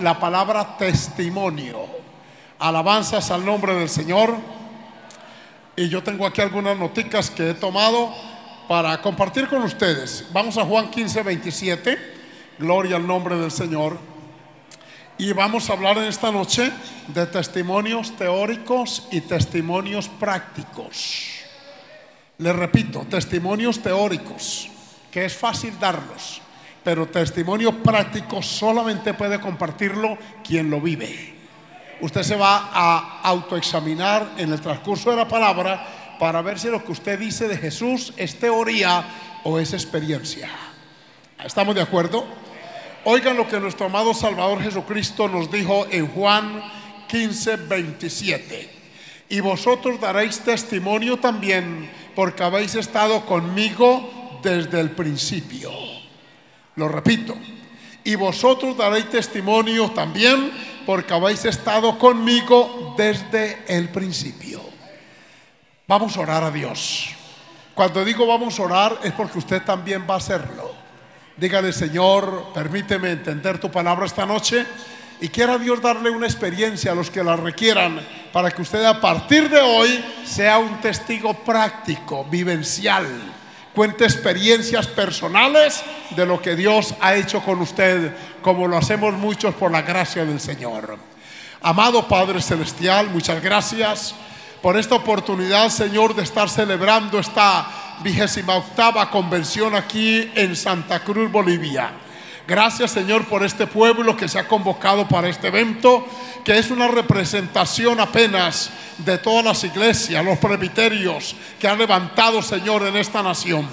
La palabra testimonio. Alabanzas al nombre del Señor. Y yo tengo aquí algunas noticas que he tomado para compartir con ustedes. Vamos a Juan 15, 27. Gloria al nombre del Señor. Y vamos a hablar en esta noche de testimonios teóricos y testimonios prácticos. Les repito, testimonios teóricos, que es fácil darlos, pero testimonio práctico solamente puede compartirlo quien lo vive. Usted se va a autoexaminar en el transcurso de la palabra para ver si lo que usted dice de Jesús es teoría o es experiencia. ¿Estamos de acuerdo? Oigan lo que nuestro amado Salvador Jesucristo nos dijo en Juan 15, 27. Y vosotros daréis testimonio también porque habéis estado conmigo desde el principio. Lo repito. Y vosotros daréis testimonio también porque habéis estado conmigo desde el principio. Vamos a orar a Dios. Cuando digo vamos a orar es porque usted también va a hacerlo. Dígale, Señor, permíteme entender tu palabra esta noche y quiera Dios darle una experiencia a los que la requieran para que usted a partir de hoy sea un testigo práctico, vivencial, cuente experiencias personales de lo que Dios ha hecho con usted, como lo hacemos muchos por la gracia del Señor. Amado Padre Celestial, muchas gracias por esta oportunidad, Señor, de estar celebrando esta vigésima octava convención aquí en Santa Cruz, Bolivia. Gracias Señor por este pueblo que se ha convocado para este evento, que es una representación apenas de todas las iglesias, los presbiterios que han levantado Señor en esta nación.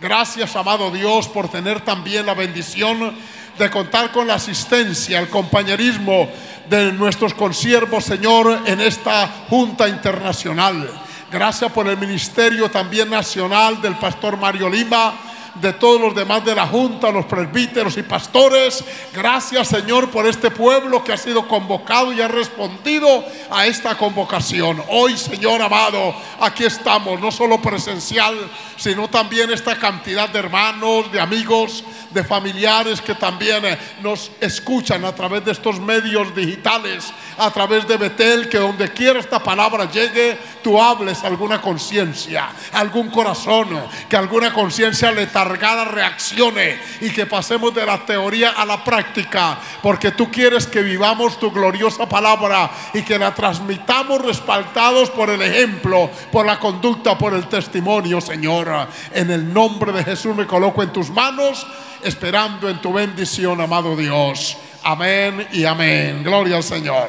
Gracias amado Dios por tener también la bendición de contar con la asistencia, el compañerismo de nuestros consiervos Señor en esta Junta Internacional. Gracias por el ministerio también nacional del pastor Mario Lima, de todos los demás de la Junta, los presbíteros y pastores. Gracias Señor por este pueblo que ha sido convocado y ha respondido a esta convocación. Hoy Señor amado, aquí estamos, no solo presencial, sino también esta cantidad de hermanos, de amigos, de familiares que también eh, nos escuchan a través de estos medios digitales, a través de Betel, que donde quiera esta palabra llegue, tú hables alguna conciencia, algún corazón, que alguna conciencia letargada reaccione y que pasemos de la teoría a la práctica, porque tú quieres que vivamos tu gloriosa palabra y que la transmitamos respaldados por el ejemplo, por la conducta, por el testimonio, Señor. En el nombre de Jesús me coloco en tus manos esperando en tu bendición, amado Dios. Amén y amén. Gloria al Señor.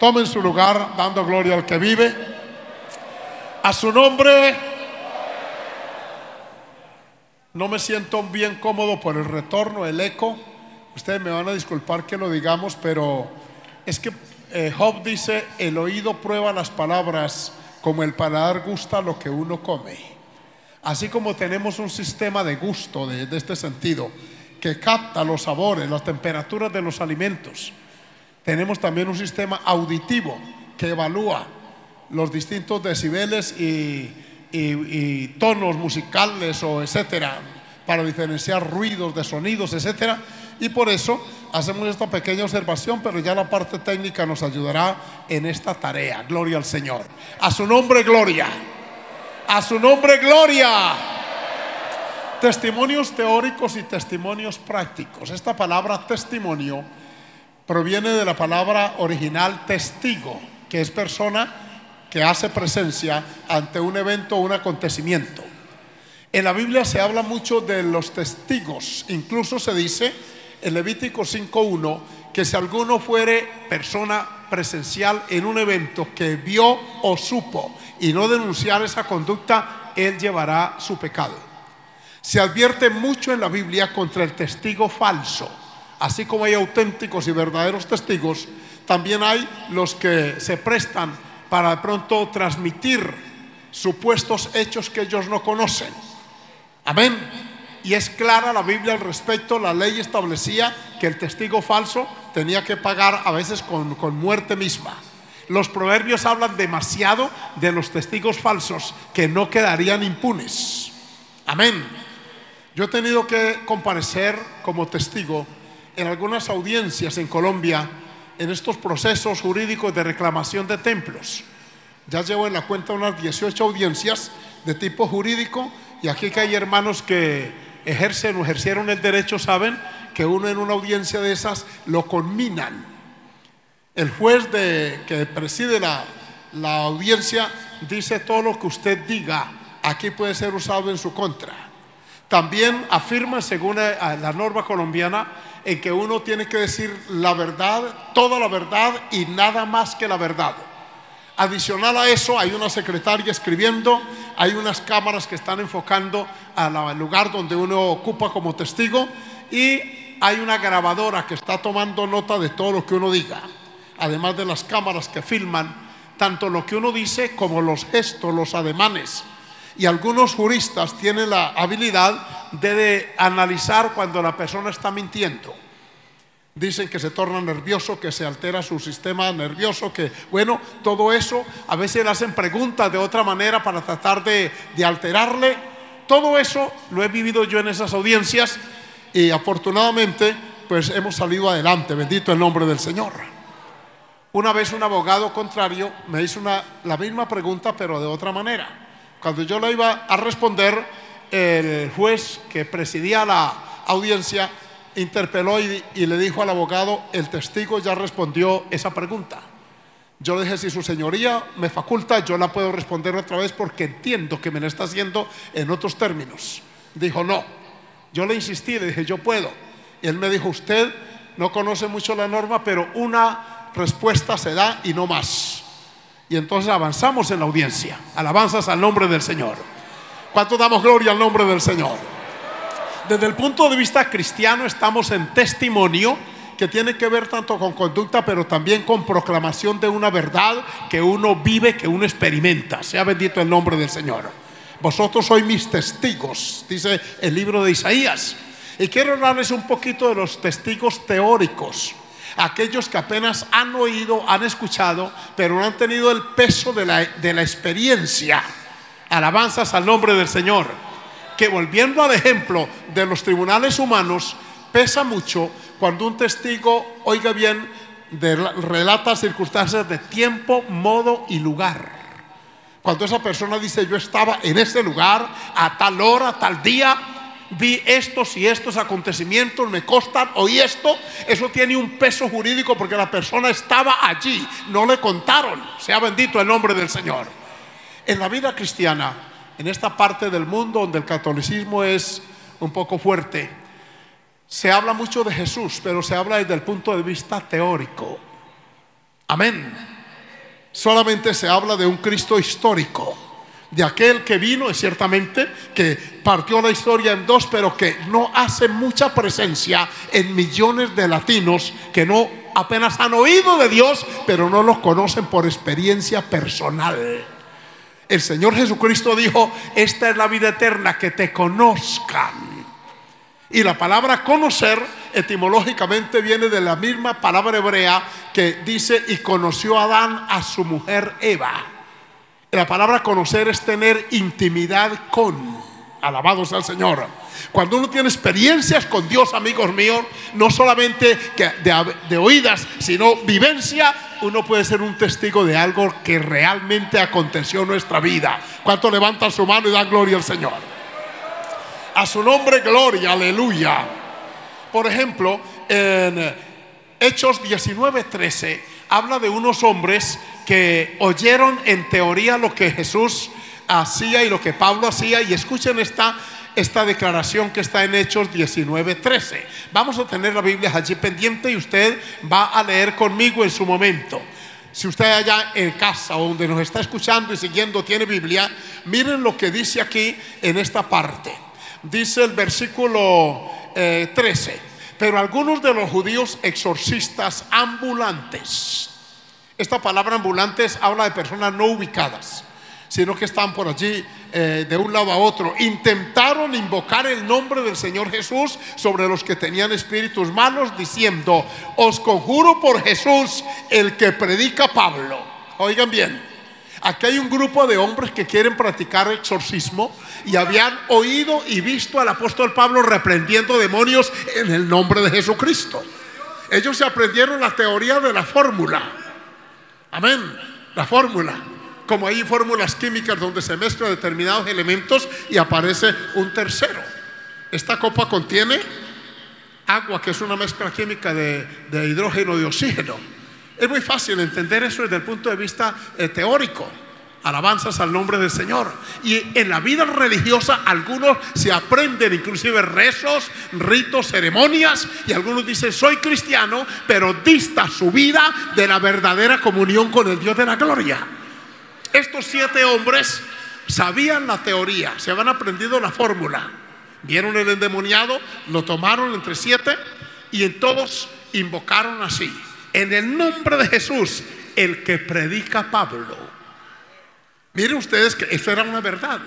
Tomen su lugar dando gloria al que vive. A su nombre. No me siento bien cómodo por el retorno, el eco. Ustedes me van a disculpar que lo digamos, pero es que eh, Job dice, el oído prueba las palabras como el paladar gusta lo que uno come. Así como tenemos un sistema de gusto de, de este sentido, que capta los sabores, las temperaturas de los alimentos. Tenemos también un sistema auditivo que evalúa los distintos decibeles y, y, tonos musicales o etcétera para diferenciar ruidos de sonidos, etcétera. Y por eso hacemos esta pequeña observación, pero ya la parte técnica nos ayudará en esta tarea. Gloria al Señor. A su nombre, gloria. A su nombre, gloria. Testimonios teóricos y testimonios prácticos. Esta palabra testimonio proviene de la palabra original testigo, que es persona que hace presencia ante un evento o un acontecimiento. En la Biblia se habla mucho de los testigos, incluso se dice en Levítico 5.1 que si alguno fuere persona presencial en un evento que vio o supo y no denunciar esa conducta, él llevará su pecado. Se advierte mucho en la Biblia contra el testigo falso. Así como hay auténticos y verdaderos testigos, también hay los que se prestan para de pronto transmitir supuestos hechos que ellos no conocen. Amén. Y es clara la Biblia al respecto. La ley establecía que el testigo falso tenía que pagar a veces con, con muerte misma. Los proverbios hablan demasiado de los testigos falsos que no quedarían impunes. Amén. Yo he tenido que comparecer como testigo en algunas audiencias en Colombia en estos procesos jurídicos de reclamación de templos. Ya llevo en la cuenta unas 18 audiencias de tipo jurídico y aquí que hay hermanos que ejercen o ejercieron el derecho saben que uno en una audiencia de esas lo conminan. El juez que preside la, la audiencia dice todo lo que usted diga aquí puede ser usado en su contra. También afirma, según la norma colombiana, en que uno tiene que decir la verdad, toda la verdad y nada más que la verdad. Adicional a eso, hay una secretaria escribiendo, hay unas cámaras que están enfocando al lugar donde uno ocupa como testigo y hay una grabadora que está tomando nota de todo lo que uno diga, además de las cámaras que filman tanto lo que uno dice como los gestos, los ademanes. Y algunos juristas tienen la habilidad de, analizar cuando la persona está mintiendo. Dicen que se torna nervioso, que se altera su sistema nervioso, que bueno, todo eso, a veces le hacen preguntas de otra manera para tratar de, alterarle. Todo eso lo he vivido yo en esas audiencias y afortunadamente pues hemos salido adelante, bendito el nombre del Señor. Una vez un abogado contrario me hizo la misma pregunta pero de otra manera. Cuando yo le iba a responder, el juez que presidía la audiencia interpeló y, le dijo al abogado, el testigo ya respondió esa pregunta. Yo le dije, si su señoría me faculta, yo la puedo responder otra vez porque entiendo que me la está haciendo en otros términos. Dijo, no. Yo le insistí, le dije, yo puedo. Y él me dijo, usted no conoce mucho la norma, pero una respuesta se da y no más. Y entonces avanzamos en la audiencia. Alabanzas al nombre del Señor. ¿Cuánto damos gloria al nombre del Señor? Desde el punto de vista cristiano estamos en testimonio que tiene que ver tanto con conducta, pero también con proclamación de una verdad que uno vive, que uno experimenta. Sea bendito el nombre del Señor. Vosotros sois mis testigos, dice el libro de Isaías. Y quiero hablarles un poquito de los testigos teóricos aquellos que apenas han oído, han escuchado, pero no han tenido el peso de la, experiencia. Alabanzas al nombre del Señor. Que volviendo al ejemplo de los tribunales humanos, pesa mucho cuando un testigo, oiga bien, relata circunstancias de tiempo, modo y lugar. Cuando esa persona dice, yo estaba en ese lugar, a tal hora, tal día, vi estos y estos acontecimientos, me costan, oí esto, eso tiene un peso jurídico porque la persona estaba allí, no le contaron. Sea bendito el nombre del Señor. En la vida cristiana, en esta parte del mundo donde el catolicismo es un poco fuerte, se habla mucho de Jesús, pero se habla desde el punto de vista teórico. Amén. Solamente se habla de un Cristo histórico, de aquel que vino, es ciertamente, que partió la historia en dos, pero que no hace mucha presencia en millones de latinos que no apenas han oído de Dios, pero no lo conocen por experiencia personal. El Señor Jesucristo dijo, esta es la vida eterna, que te conozcan. Y la palabra conocer etimológicamente viene de la misma palabra hebrea que dice, y conoció Adán a su mujer Eva. La palabra conocer es tener intimidad con. Alabados al Señor. Cuando uno tiene experiencias con Dios, amigos míos, no solamente de, de, oídas, sino vivencia, uno puede ser un testigo de algo que realmente aconteció en nuestra vida. ¿Cuánto levantan su mano y dan gloria al Señor? A su nombre, gloria, aleluya. Por ejemplo, en Hechos 19:13 habla de unos hombres que oyeron en teoría lo que Jesús hacía y lo que Pablo hacía y escuchen esta esta declaración que está en Hechos 19:13. Vamos a tener la Biblia allí pendiente y usted va a leer conmigo en su momento. Si usted allá en casa o donde nos está escuchando y siguiendo tiene Biblia, miren lo que dice aquí en esta parte. Dice el versículo 13, eh, pero algunos de los judíos exorcistas ambulantes, esta palabra ambulantes habla de personas no ubicadas, sino que están por allí eh, de un lado a otro, intentaron invocar el nombre del Señor Jesús sobre los que tenían espíritus malos, diciendo, os conjuro por Jesús, el que predica Pablo. Oigan bien, aquí hay un grupo de hombres que quieren practicar exorcismo y habían oído y visto al apóstol Pablo reprendiendo demonios en el nombre de Jesucristo. Ellos se aprendieron la teoría de la fórmula. Amén. La fórmula como hay fórmulas químicas donde se mezclan determinados elementos y aparece un tercero. Esta copa contiene agua, que es una mezcla química de, hidrógeno y oxígeno. Es muy fácil entender eso desde el punto de vista eh, teórico. Alabanzas al nombre del Señor. Y en la vida religiosa algunos se aprenden inclusive rezos, ritos, ceremonias. Y algunos dicen, soy cristiano, pero dista su vida de la verdadera comunión con el Dios de la gloria. Estos siete hombres sabían la teoría, se habían aprendido la fórmula. Vieron el endemoniado, lo tomaron entre siete y en todos invocaron así. En el nombre de Jesús, el que predica Pablo. Miren ustedes que eso era una verdad.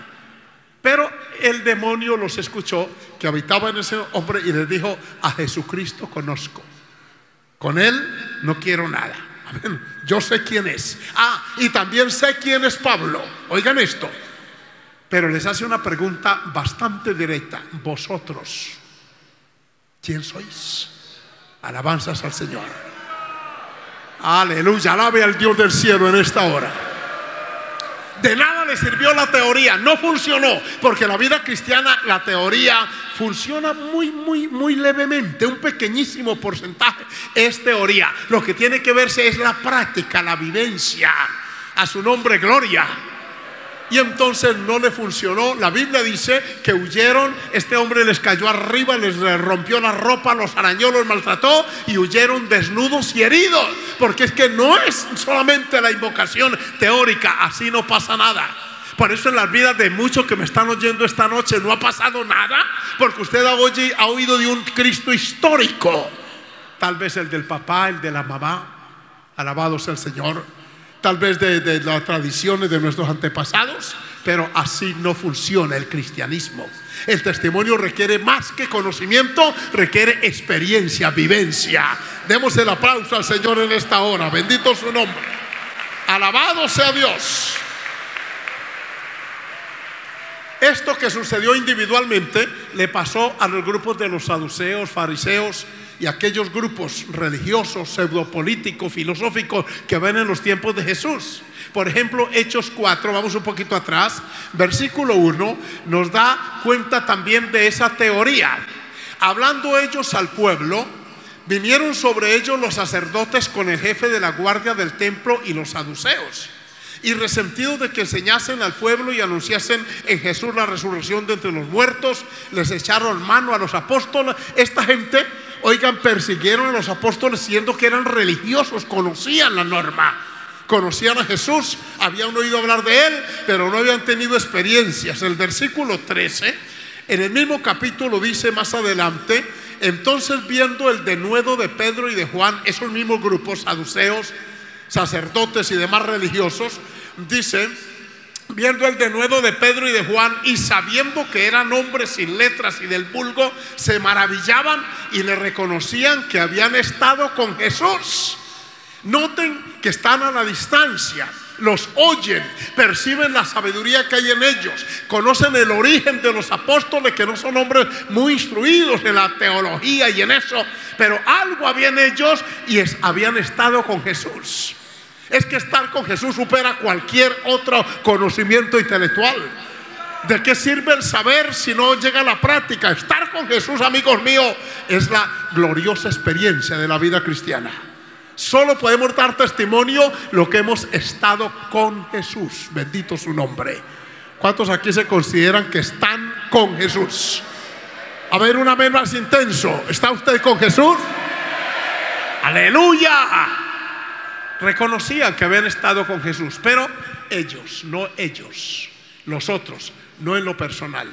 Pero el demonio los escuchó que habitaba en ese hombre y les dijo, a Jesucristo conozco. Con él no quiero nada. Yo sé quién es. Ah, y también sé quién es Pablo. Oigan esto. Pero les hace una pregunta bastante directa. Vosotros, ¿quién sois? Alabanzas al Señor. Aleluya. Alabe al Dios del cielo en esta hora. De nada le sirvió la teoría, no funcionó, porque la vida cristiana, la teoría funciona muy, muy, muy levemente, un pequeñísimo porcentaje es teoría. Lo que tiene que verse es la práctica, la vivencia. A su nombre, gloria. Y entonces no le funcionó. La Biblia dice que huyeron. Este hombre les cayó arriba, les rompió la ropa, los arañó, los maltrató y huyeron desnudos y heridos. Porque es que no es solamente la invocación teórica, así no pasa nada. Por eso en las vidas de muchos que me están oyendo esta noche no ha pasado nada, porque usted ha oído de un Cristo histórico. Tal vez el del papá, el de la mamá, alabado sea el Señor tal vez de, las tradiciones de nuestros antepasados, pero así no funciona el cristianismo. El testimonio requiere más que conocimiento, requiere experiencia, vivencia. Demos el aplauso al Señor en esta hora. Bendito su nombre. Alabado sea Dios. Esto que sucedió individualmente le pasó a los grupos de los saduceos, fariseos, y aquellos grupos religiosos, pseudopolíticos, filosóficos que ven en los tiempos de Jesús. Por ejemplo, Hechos 4, vamos un poquito atrás, versículo 1, nos da cuenta también de esa teoría. Hablando ellos al pueblo, vinieron sobre ellos los sacerdotes con el jefe de la guardia del templo y los saduceos y resentidos de que enseñasen al pueblo y anunciasen en Jesús la resurrección de entre los muertos, les echaron mano a los apóstoles. Esta gente Oigan, persiguieron a los apóstoles siendo que eran religiosos, conocían la norma, conocían a Jesús, habían oído hablar de él, pero no habían tenido experiencias. El versículo 13, en el mismo capítulo dice más adelante, entonces viendo el denuedo de Pedro y de Juan, esos mismos grupos, saduceos, sacerdotes y demás religiosos, dice, viendo el denuedo de Pedro y de Juan y sabiendo que eran hombres sin letras y del vulgo, se maravillaban y le reconocían que habían estado con Jesús. Noten que están a la distancia, los oyen, perciben la sabiduría que hay en ellos, conocen el origen de los apóstoles que no son hombres muy instruidos en la teología y en eso, pero algo habían ellos y habían estado con Jesús. Es que estar con Jesús supera cualquier otro conocimiento intelectual. ¿De qué sirve el saber si no llega a la práctica? Estar con Jesús, amigos míos, es la gloriosa experiencia de la vida cristiana. Solo podemos dar testimonio lo que hemos estado con Jesús. Bendito su nombre. ¿Cuántos aquí se consideran que están con Jesús. A ver, una vez más intenso. ¿Está usted con Jesús? Aleluya. Reconocían que habían estado con Jesús, pero ellos, no ellos, los otros, no en lo personal.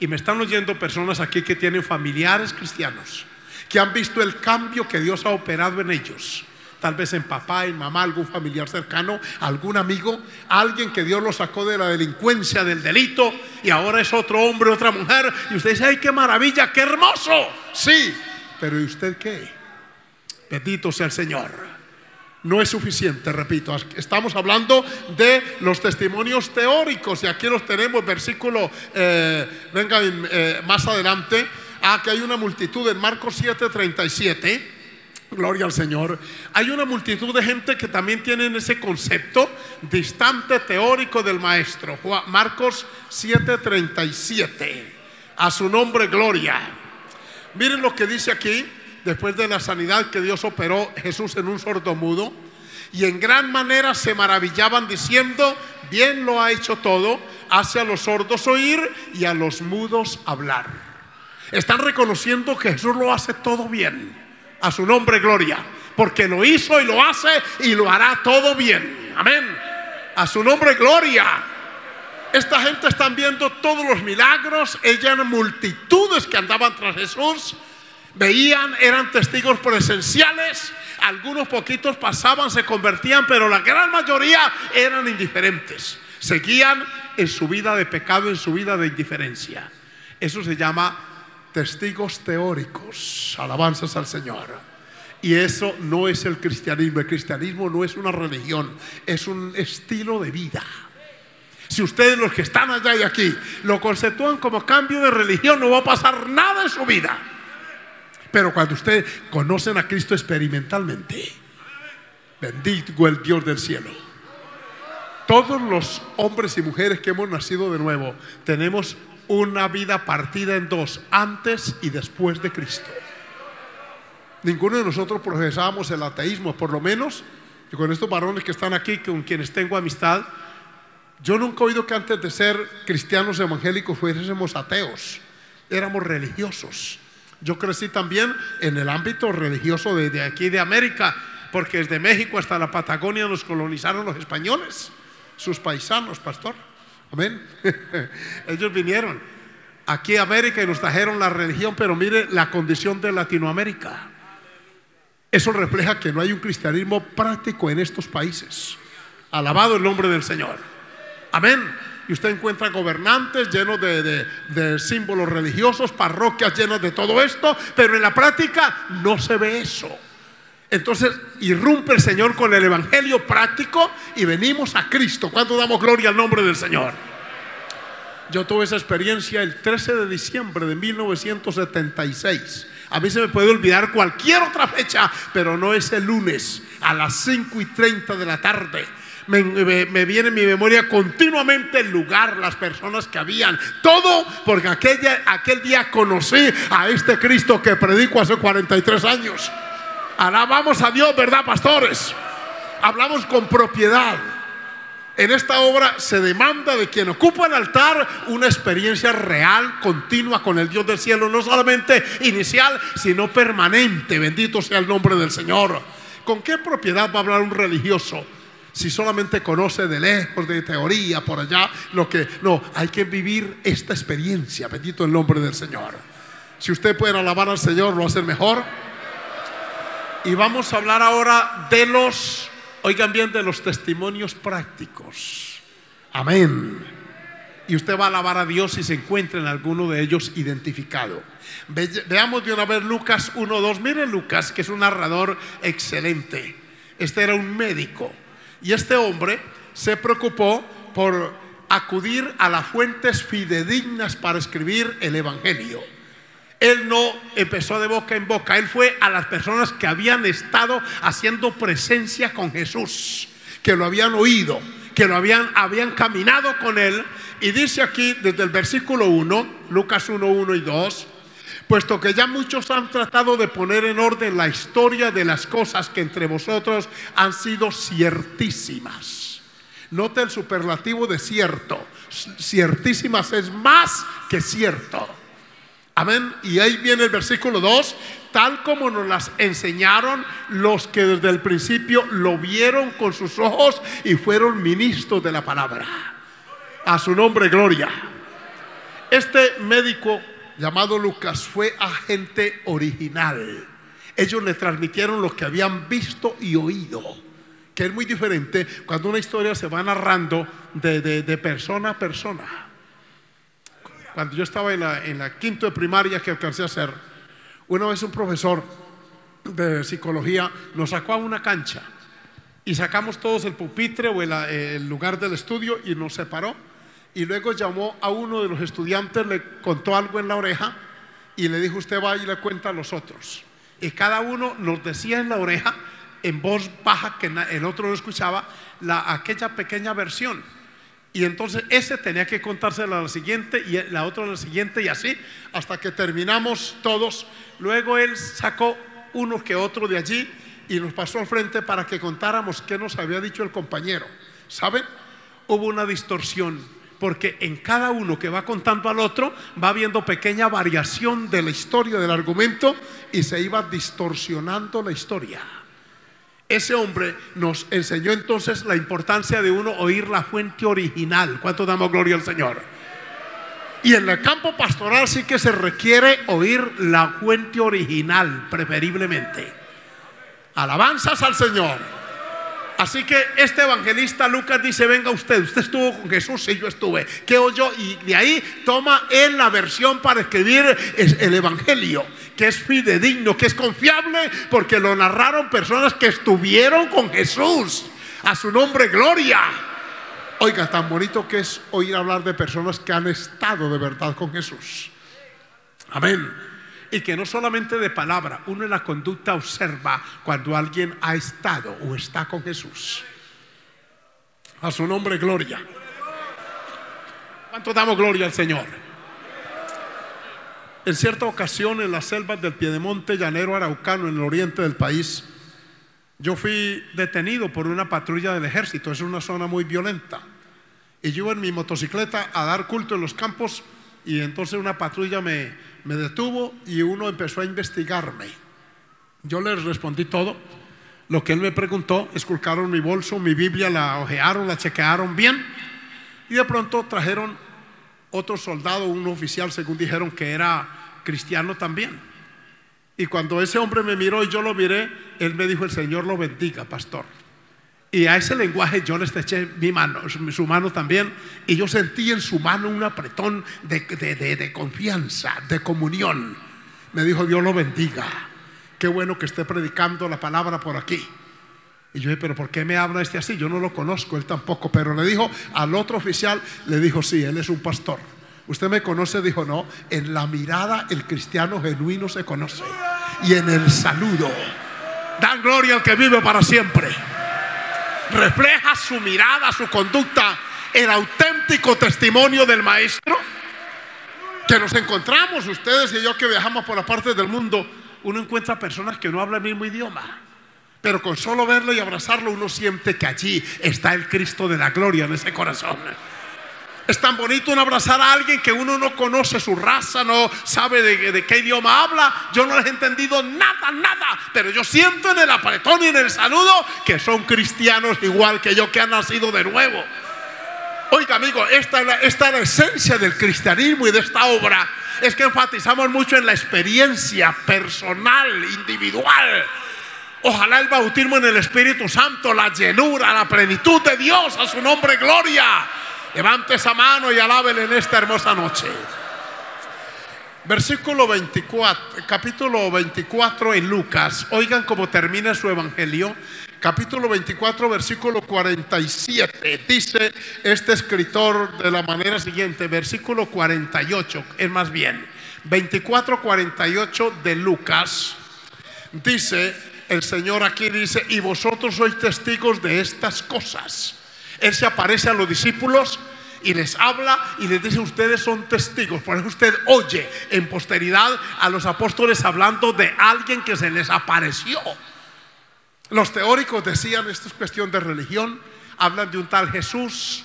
Y me están oyendo personas aquí que tienen familiares cristianos, que han visto el cambio que Dios ha operado en ellos. Tal vez en papá, en mamá, algún familiar cercano, algún amigo, alguien que Dios lo sacó de la delincuencia, del delito, y ahora es otro hombre, otra mujer. Y usted dice, ay, qué maravilla, qué hermoso. Sí, pero ¿y usted qué? Bendito sea el Señor. No es suficiente, repito. Estamos hablando de los testimonios teóricos y aquí los tenemos, versículo, eh, venga eh, más adelante. Ah, que hay una multitud en Marcos 7:37. Gloria al Señor. Hay una multitud de gente que también tienen ese concepto distante teórico del maestro. Marcos 7:37. A su nombre, gloria. Miren lo que dice aquí después de la sanidad que Dios operó Jesús en un sordo mudo, y en gran manera se maravillaban diciendo, bien lo ha hecho todo, hace a los sordos oír y a los mudos hablar. Están reconociendo que Jesús lo hace todo bien, a su nombre gloria, porque lo hizo y lo hace y lo hará todo bien. Amén. A su nombre gloria. Esta gente están viendo todos los milagros, ellas eran multitudes que andaban tras Jesús veían, eran testigos presenciales, algunos poquitos pasaban, se convertían, pero la gran mayoría eran indiferentes. Seguían en su vida de pecado, en su vida de indiferencia. Eso se llama testigos teóricos, alabanzas al Señor. Y eso no es el cristianismo. El cristianismo no es una religión, es un estilo de vida. Si ustedes los que están allá y aquí lo conceptúan como cambio de religión, no va a pasar nada en su vida. Pero cuando ustedes conocen a Cristo experimentalmente, bendito el Dios del cielo. Todos los hombres y mujeres que hemos nacido de nuevo tenemos una vida partida en dos, antes y después de Cristo. Ninguno de nosotros profesábamos el ateísmo, por lo menos, y con estos varones que están aquí, con quienes tengo amistad, yo nunca he oído que antes de ser cristianos evangélicos fuésemos ateos, éramos religiosos. Yo crecí también en el ámbito religioso de, aquí de América, porque desde México hasta la Patagonia nos colonizaron los españoles, sus paisanos, pastor. Amén. Ellos vinieron aquí a América y nos trajeron la religión, pero mire la condición de Latinoamérica. Eso refleja que no hay un cristianismo práctico en estos países. Alabado el nombre del Señor. Amén y usted encuentra gobernantes llenos de, símbolos religiosos, parroquias llenas de todo esto, pero en la práctica no se ve eso. Entonces irrumpe el Señor con el Evangelio práctico y venimos a Cristo. ¿Cuánto damos gloria al nombre del Señor? Yo tuve esa experiencia el 13 de diciembre de 1976. A mí se me puede olvidar cualquier otra fecha, pero no es el lunes a las 5 y 30 de la tarde me, viene en mi memoria continuamente el lugar, las personas que habían, todo porque aquel día conocí a este Cristo que predico hace 43 años. Alabamos a Dios, ¿verdad, pastores? Hablamos con propiedad. En esta obra se demanda de quien ocupa el altar una experiencia real, continua con el Dios del cielo, no solamente inicial, sino permanente. Bendito sea el nombre del Señor. ¿Con qué propiedad va a hablar un religioso? Si solamente conoce de lejos, de teoría, por allá, lo que... No, hay que vivir esta experiencia, bendito el nombre del Señor. Si usted puede alabar al Señor, lo hace mejor. Y vamos a hablar ahora de los, oigan bien, de los testimonios prácticos. Amén. Y usted va a alabar a Dios si se encuentra en alguno de ellos identificado. veamos de una vez Lucas 1.2. Miren Lucas, que es un narrador excelente. Este era un médico y este hombre se preocupó por acudir a las fuentes fidedignas para escribir el Evangelio. Él no empezó de boca en boca, él fue a las personas que habían estado haciendo presencia con Jesús, que lo habían oído, que lo habían, habían caminado con él. Y dice aquí desde el versículo 1, Lucas 1, 1 y 2, puesto que ya muchos han tratado de poner en orden la historia de las cosas que entre vosotros han sido ciertísimas. Note el superlativo de cierto. Ciertísimas es más que cierto. Amén. Y ahí viene el versículo 2, tal como nos las enseñaron los que desde el principio lo vieron con sus ojos y fueron ministros de la palabra. A su nombre, gloria. Este médico llamado Lucas fue agente original. Ellos le transmitieron lo que habían visto y oído, que es muy diferente cuando una historia se va narrando de, persona a persona. Cuando yo estaba en la, en quinto de primaria que alcancé a hacer, una vez un profesor de psicología nos sacó a una cancha y sacamos todos el pupitre o el lugar del estudio y nos separó y luego llamó a uno de los estudiantes, le contó algo en la oreja y le dijo, usted va y le cuenta a los otros. Y cada uno nos decía en la oreja, en voz baja, que el otro no escuchaba, la, aquella pequeña versión. Y entonces ese tenía que contársela a la siguiente y la otra a la siguiente y así, hasta que terminamos todos. Luego él sacó uno que otro de allí y nos pasó al frente para que contáramos qué nos había dicho el compañero. ¿Saben? Hubo una distorsión porque en cada uno que va contando al otro va viendo pequeña variación de la historia del argumento y se iba distorsionando la historia. Ese hombre nos enseñó entonces la importancia de uno oír la fuente original. ¿Cuánto damos gloria al Señor? Y en el campo pastoral sí que se requiere oír la fuente original, preferiblemente. Alabanzas al Señor. Así que este evangelista Lucas dice, venga usted, usted estuvo con Jesús y yo estuve. ¿Qué oyó? Y de ahí toma él la versión para escribir el Evangelio, que es fidedigno, que es confiable, porque lo narraron personas que estuvieron con Jesús. A su nombre, gloria. Oiga, tan bonito que es oír hablar de personas que han estado de verdad con Jesús. Amén y que no solamente de palabra, uno en la conducta observa cuando alguien ha estado o está con Jesús. A su nombre, gloria. ¿Cuánto damos gloria al Señor? En cierta ocasión, en las selvas del Piedemonte llanero araucano, en el oriente del país, yo fui detenido por una patrulla del ejército. Es una zona muy violenta. Y yo en mi motocicleta a dar culto en los campos y entonces una patrulla me, me detuvo y uno empezó a investigarme. Yo les respondí todo. Lo que él me preguntó, esculcaron mi bolso, mi Biblia, la ojearon, la chequearon bien. Y de pronto trajeron otro soldado, un oficial, según dijeron que era cristiano también. Y cuando ese hombre me miró y yo lo miré, él me dijo, el Señor lo bendiga, pastor. Y a ese lenguaje yo le eché mi mano, su mano también, y yo sentí en su mano un apretón de, confianza, de comunión. Me dijo, Dios lo bendiga. Qué bueno que esté predicando la palabra por aquí. Y yo dije, pero ¿por qué me habla este así? Yo no lo conozco, él tampoco. Pero le dijo al otro oficial, le dijo, sí, él es un pastor. Usted me conoce, dijo, no, en la mirada el cristiano genuino se conoce. Y en el saludo, dan gloria al que vive para siempre refleja su mirada, su conducta, el auténtico testimonio del maestro? Que nos encontramos, ustedes y yo que viajamos por la parte del mundo, uno encuentra personas que no hablan el mismo idioma. Pero con solo verlo y abrazarlo uno siente que allí está el Cristo de la gloria en ese corazón. Es tan bonito un abrazar a alguien que uno no conoce su raza, no sabe de, qué idioma habla. Yo no les he entendido nada, nada. Pero yo siento en el apretón y en el saludo que son cristianos igual que yo, que han nacido de nuevo. Oiga, amigo, esta esta es la esencia del cristianismo y de esta obra. Es que enfatizamos mucho en la experiencia personal, individual. Ojalá el bautismo en el Espíritu Santo, la llenura, la plenitud de Dios, a su nombre, gloria Levante esa mano y alábele en esta hermosa noche. Versículo 24, capítulo 24 en Lucas. Oigan cómo termina su evangelio. Capítulo 24, versículo 47. Dice este escritor de la manera siguiente, versículo 48, es más bien, 24, 48 de Lucas. Dice, el Señor aquí dice, y vosotros sois testigos de estas cosas. Él se aparece a los discípulos y les habla y les dice, ustedes son testigos. Por eso usted oye en posteridad a los apóstoles hablando de alguien que se les apareció. Los teóricos decían, esto es cuestión de religión, hablan de un tal Jesús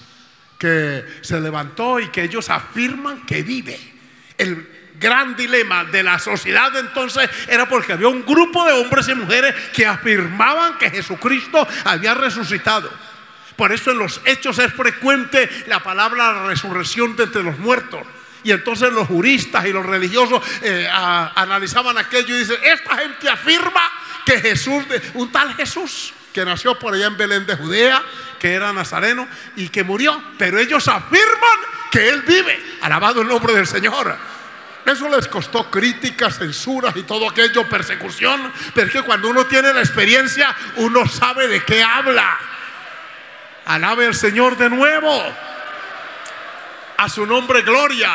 que se levantó y que ellos afirman que vive. El gran dilema de la sociedad entonces era porque había un grupo de hombres y mujeres que afirmaban que Jesucristo había resucitado. Por eso en los hechos es frecuente la palabra resurrección de entre los muertos. Y entonces los juristas y los religiosos eh, analizaban aquello y dicen, esta gente afirma que Jesús, un tal Jesús, que nació por allá en Belén de Judea, que era nazareno y que murió, pero ellos afirman que Él vive. Alabado el nombre del Señor. Eso les costó críticas, censuras y todo aquello, persecución, pero es que cuando uno tiene la experiencia, uno sabe de qué habla. Alabe al Señor de nuevo. A su nombre, gloria.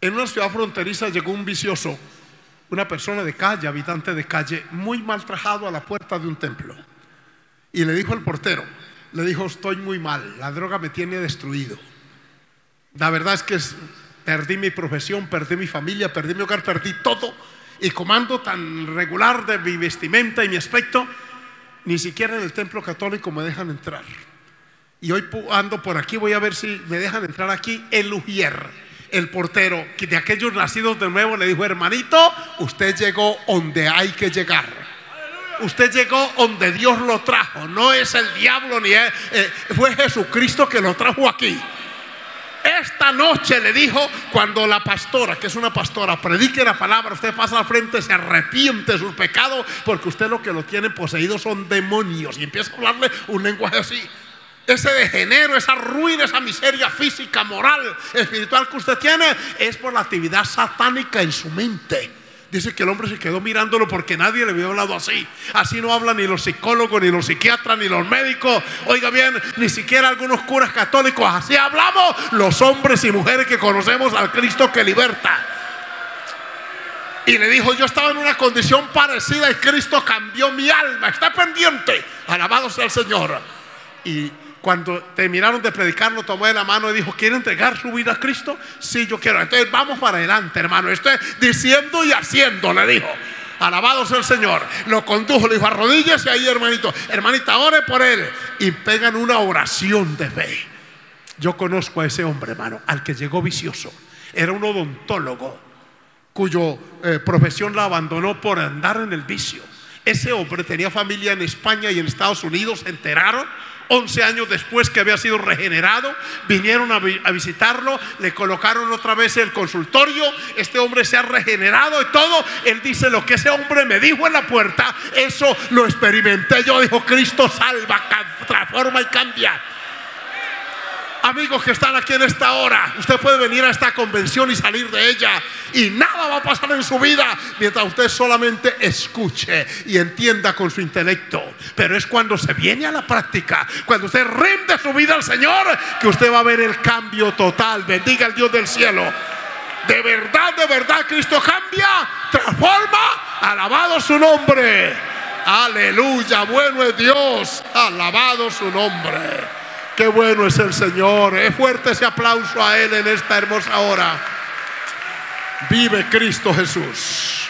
En una ciudad fronteriza llegó un vicioso, una persona de calle, habitante de calle, muy mal trajado a la puerta de un templo. Y le dijo al portero, le dijo, estoy muy mal, la droga me tiene destruido. La verdad es que perdí mi profesión, perdí mi familia, perdí mi hogar, perdí todo. Y comando tan regular de mi vestimenta y mi aspecto, ni siquiera en el templo católico me dejan entrar. Y hoy ando por aquí, voy a ver si me dejan entrar aquí. El Ujier, el portero, que de aquellos nacidos de nuevo, le dijo, hermanito, usted llegó donde hay que llegar. Usted llegó donde Dios lo trajo. No es el diablo ni es, eh, fue Jesucristo que lo trajo aquí. Esta noche le dijo, cuando la pastora, que es una pastora, predique la palabra, usted pasa al frente, se arrepiente de sus pecados, porque usted lo que lo tiene poseído son demonios. Y empieza a hablarle un lenguaje así. Ese degenero, esa ruina, esa miseria física, moral, espiritual que usted tiene, es por la actividad satánica en su mente. Dice que el hombre se quedó mirándolo porque nadie le había hablado así. Así no hablan ni los psicólogos, ni los psiquiatras, ni los médicos. Oiga bien, ni siquiera algunos curas católicos. Así hablamos los hombres y mujeres que conocemos al Cristo que liberta. Y le dijo, yo estaba en una condición parecida y Cristo cambió mi alma. Está pendiente. Alabado sea el Señor. Y cuando terminaron de predicar, lo tomó de la mano y dijo, ¿quiere entregar su vida a Cristo? Sí, yo quiero. Entonces vamos para adelante, hermano. Estoy diciendo y haciendo, le dijo. Alabado sea el Señor. Lo condujo, le dijo, arrodíllese ahí, hermanito. Hermanita, ore por él. Y pegan una oración de fe. Yo conozco a ese hombre, hermano, al que llegó vicioso. Era un odontólogo cuyo eh, profesión la abandonó por andar en el vicio. Ese hombre tenía familia en España y en Estados Unidos, se enteraron 11 años después que había sido regenerado, vinieron a, visitarlo, le colocaron otra vez el consultorio, este hombre se ha regenerado y todo, él dice lo que ese hombre me dijo en la puerta, eso lo experimenté yo, dijo Cristo salva, transforma y cambia. Amigos que están aquí en esta hora, usted puede venir a esta convención y salir de ella y nada va a pasar en su vida mientras usted solamente escuche y entienda con su intelecto. Pero es cuando se viene a la práctica, cuando usted rinde su vida al Señor, que usted va a ver el cambio total. Bendiga al Dios del cielo. De verdad, de verdad, Cristo cambia, transforma, alabado su nombre. Aleluya, bueno es Dios, alabado su nombre. Qué bueno es el Señor. Es fuerte ese aplauso a Él en esta hermosa hora. Vive Cristo Jesús.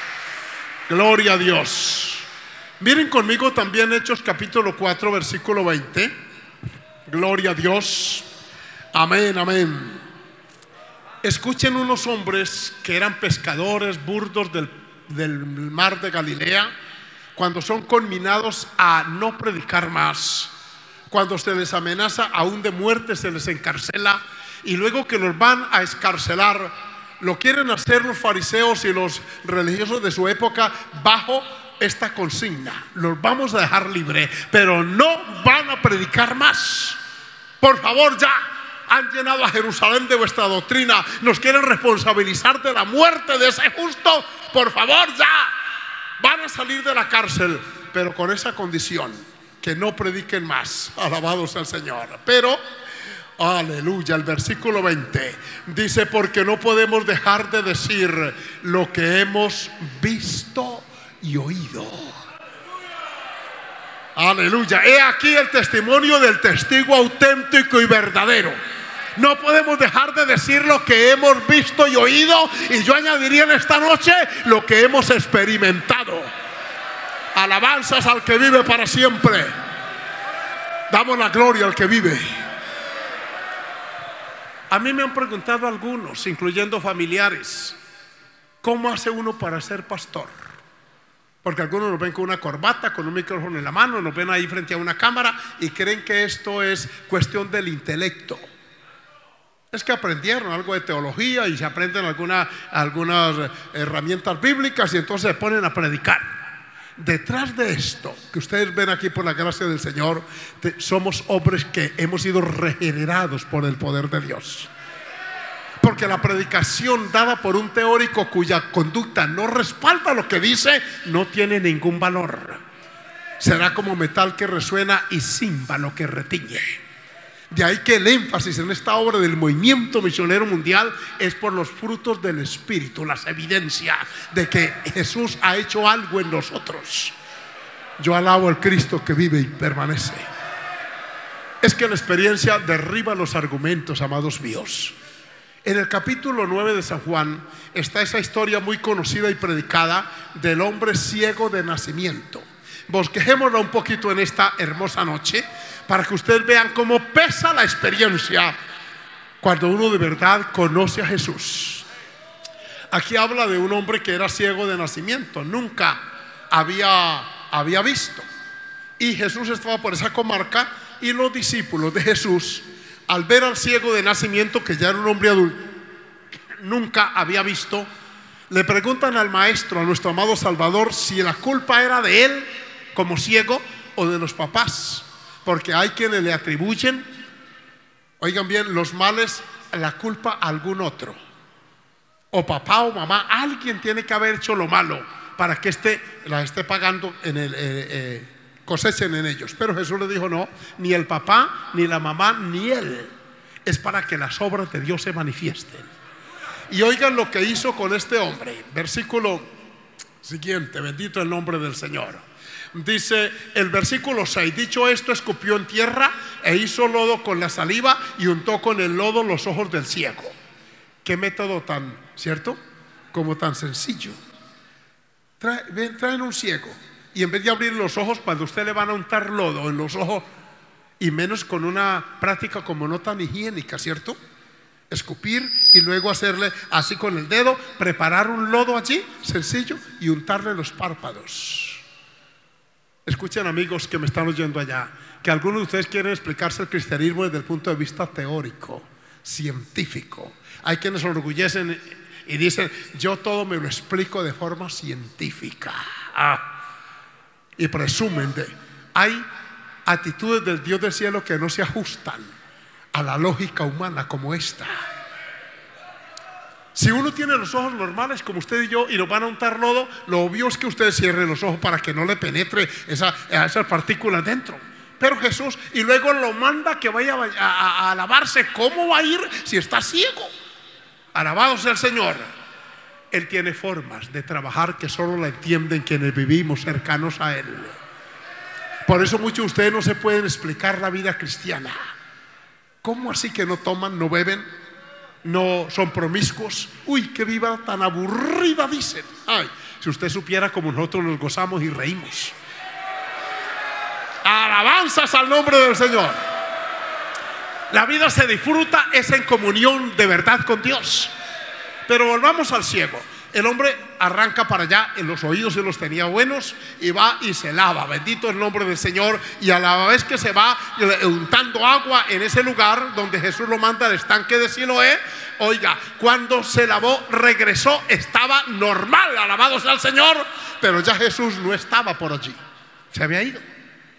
Gloria a Dios. Miren conmigo también Hechos capítulo 4, versículo 20. Gloria a Dios. Amén, amén. Escuchen unos hombres que eran pescadores burdos del, del mar de Galilea, cuando son conminados a no predicar más cuando se les amenaza aún de muerte, se les encarcela y luego que los van a escarcelar, lo quieren hacer los fariseos y los religiosos de su época bajo esta consigna. Los vamos a dejar libre, pero no van a predicar más. Por favor, ya han llenado a Jerusalén de vuestra doctrina. Nos quieren responsabilizar de la muerte de ese justo. Por favor, ya. Van a salir de la cárcel, pero con esa condición que no prediquen más. Alabados al Señor. Pero, aleluya, el versículo 20 dice, porque no podemos dejar de decir lo que hemos visto y oído. Aleluya. He aquí el testimonio del testigo auténtico y verdadero. No podemos dejar de decir lo que hemos visto y oído. Y yo añadiría en esta noche lo que hemos experimentado. Alabanzas al que vive para siempre. Damos la gloria al que vive. A mí me han preguntado algunos, incluyendo familiares, ¿cómo hace uno para ser pastor? Porque algunos nos ven con una corbata, con un micrófono en la mano, nos ven ahí frente a una cámara y creen que esto es cuestión del intelecto. Es que aprendieron algo de teología y se aprenden algunas herramientas bíblicas y entonces se ponen a predicar. Detrás de esto que ustedes ven aquí por la gracia del Señor, somos hombres que hemos sido regenerados por el poder de Dios. Porque la predicación dada por un teórico cuya conducta no respalda lo que dice, no tiene ningún valor. Será como metal que resuena y címbalo que retiñe. De ahí que el énfasis en esta obra del movimiento misionero mundial es por los frutos del Espíritu, las evidencias de que Jesús ha hecho algo en nosotros. Yo alabo al Cristo que vive y permanece. Es que la experiencia derriba los argumentos, amados míos. En el capítulo 9 de San Juan está esa historia muy conocida y predicada del hombre ciego de nacimiento. Bosquejémosla un poquito en esta hermosa noche para que ustedes vean cómo pesa la experiencia cuando uno de verdad conoce a Jesús. Aquí habla de un hombre que era ciego de nacimiento, nunca había, había visto. Y Jesús estaba por esa comarca y los discípulos de Jesús, al ver al ciego de nacimiento, que ya era un hombre adulto, nunca había visto, le preguntan al maestro, a nuestro amado Salvador, si la culpa era de él como ciego o de los papás porque hay quienes le atribuyen, oigan bien, los males, la culpa a algún otro. O papá o mamá, alguien tiene que haber hecho lo malo para que este, la esté pagando en el, eh, eh, cosechen en ellos. Pero Jesús le dijo, no, ni el papá, ni la mamá, ni él. Es para que las obras de Dios se manifiesten. Y oigan lo que hizo con este hombre. Versículo siguiente, bendito el nombre del Señor. Dice el versículo 6, dicho esto, escupió en tierra e hizo lodo con la saliva y untó con el lodo los ojos del ciego. Qué método tan, ¿cierto? Como tan sencillo. traen un ciego y en vez de abrir los ojos, cuando usted le van a untar lodo en los ojos, y menos con una práctica como no tan higiénica, ¿cierto? Escupir y luego hacerle así con el dedo, preparar un lodo allí, sencillo, y untarle los párpados. Escuchen amigos que me están oyendo allá, que algunos de ustedes quieren explicarse el cristianismo desde el punto de vista teórico, científico. Hay quienes orgullecen y dicen, yo todo me lo explico de forma científica. Ah, y presumen de... Hay actitudes del Dios del cielo que no se ajustan a la lógica humana como esta. Si uno tiene los ojos normales como usted y yo y nos van a untar lodo, lo obvio es que usted cierre los ojos para que no le penetre esa, esas partículas dentro. Pero Jesús, y luego lo manda que vaya a, a, lavarse. ¿Cómo va a ir si está ciego? Alabado sea el Señor. Él tiene formas de trabajar que solo la entienden quienes vivimos cercanos a Él. Por eso muchos de ustedes no se pueden explicar la vida cristiana. ¿Cómo así que no toman, no beben? No son promiscuos. Uy, qué viva tan aburrida, dicen. Ay, si usted supiera como nosotros nos gozamos y reímos. Alabanzas al nombre del Señor. La vida se disfruta, es en comunión de verdad con Dios. Pero volvamos al ciego. El hombre arranca para allá, en los oídos se los tenía buenos, y va y se lava. Bendito el nombre del Señor. Y a la vez que se va untando agua en ese lugar donde Jesús lo manda al estanque de Siloé, oiga, cuando se lavó, regresó, estaba normal, alabado sea el Señor, pero ya Jesús no estaba por allí, se había ido.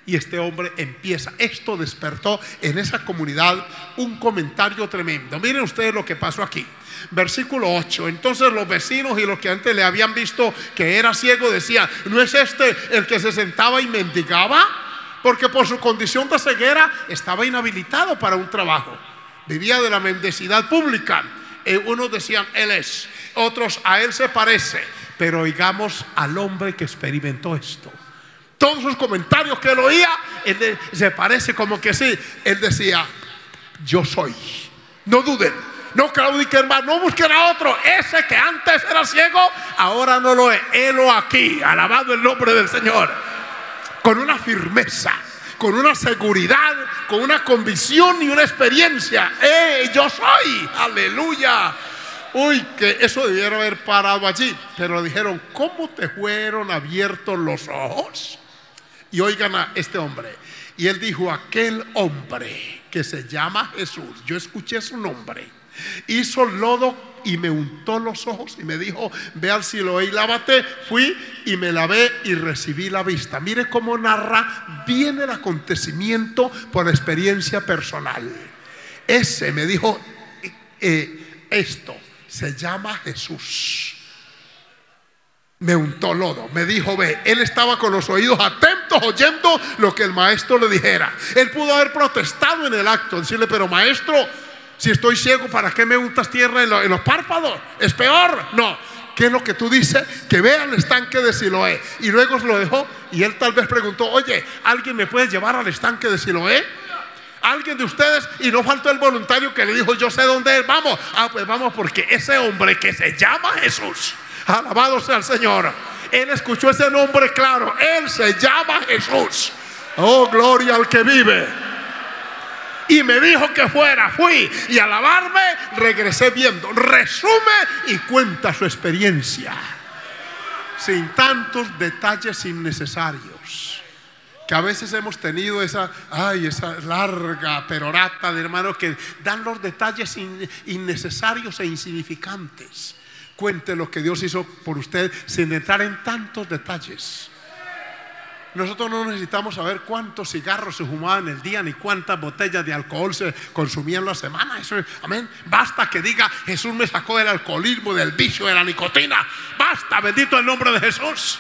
Y este hombre empieza, esto despertó en esa comunidad un comentario tremendo. Miren ustedes lo que pasó aquí. Versículo 8. Entonces los vecinos y los que antes le habían visto que era ciego decían, ¿no es este el que se sentaba y mendigaba? Porque por su condición de ceguera estaba inhabilitado para un trabajo. Vivía de la mendicidad pública. Y unos decían, Él es. Otros, a Él se parece. Pero oigamos al hombre que experimentó esto. Todos sus comentarios que él oía, él se parece como que sí. Él decía, yo soy. No duden no claudiquen más, no busquen a otro. Ese que antes era ciego, ahora no lo es. Helo aquí, alabado el nombre del Señor. Con una firmeza con una seguridad, con una convicción y una experiencia. ¡Eh, yo soy! ¡Aleluya! Uy, que eso debiera haber parado allí. Pero dijeron, ¿cómo te fueron abiertos los ojos? Y oigan a este hombre. Y él dijo, aquel hombre que se llama Jesús, yo escuché su nombre, hizo lodo y me untó los ojos y me dijo, ve al Siloé y lávate. Fui y me lavé y recibí la vista. Mire cómo narra bien el acontecimiento por experiencia personal. Ese me dijo eh, esto, se llama Jesús. Me untó lodo, me dijo, ve, él estaba con los oídos atentos oyendo lo que el maestro le dijera. Él pudo haber protestado en el acto, decirle, pero maestro, si estoy ciego, ¿para qué me untas tierra en, los párpados? ¿Es peor? No. ¿Qué es lo que tú dices? Que vea el estanque de Siloé. Y luego lo dejó y él tal vez preguntó, oye, ¿alguien me puede llevar al estanque de Siloé? alguien de ustedes y no faltó el voluntario que le dijo, yo sé dónde es, vamos. Ah, pues vamos porque ese hombre que se llama Jesús, alabado sea el Señor, él escuchó ese nombre claro, él se llama Jesús. Oh, gloria al que vive y me dijo que fuera. Fui y al lavarme regresé viendo. Resume y cuenta su experiencia. Sin tantos detalles innecesarios. Que a veces hemos tenido esa, ay, esa larga perorata de hermanos que dan los detalles innecesarios e insignificantes. Cuente lo que Dios hizo por usted sin entrar en tantos detalles. Nosotros no necesitamos saber cuántos cigarros se fumaban en el día ni cuántas botellas de alcohol se consumían la semana. Eso amén. Basta que diga Jesús me sacó del alcoholismo, del vicio, de la nicotina. Basta, bendito el nombre de Jesús.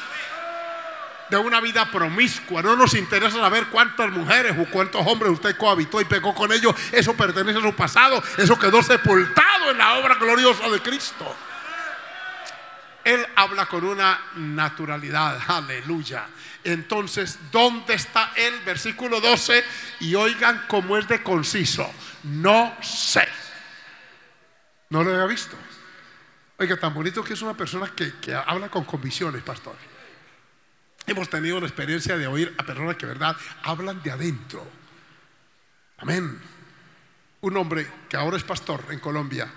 De una vida promiscua. No nos interesa saber cuántas mujeres o cuántos hombres usted cohabitó y pegó con ellos. Eso pertenece a su pasado. Eso quedó sepultado en la obra gloriosa de Cristo. Él habla con una naturalidad. Aleluya. Entonces, ¿dónde está él? Versículo 12. Y oigan cómo es de conciso. No sé. No lo había visto. Oiga, tan bonito que es una persona que, que habla con convicciones, pastor. Hemos tenido la experiencia de oír a personas que, verdad, hablan de adentro. Amén. Un hombre que ahora es pastor en Colombia,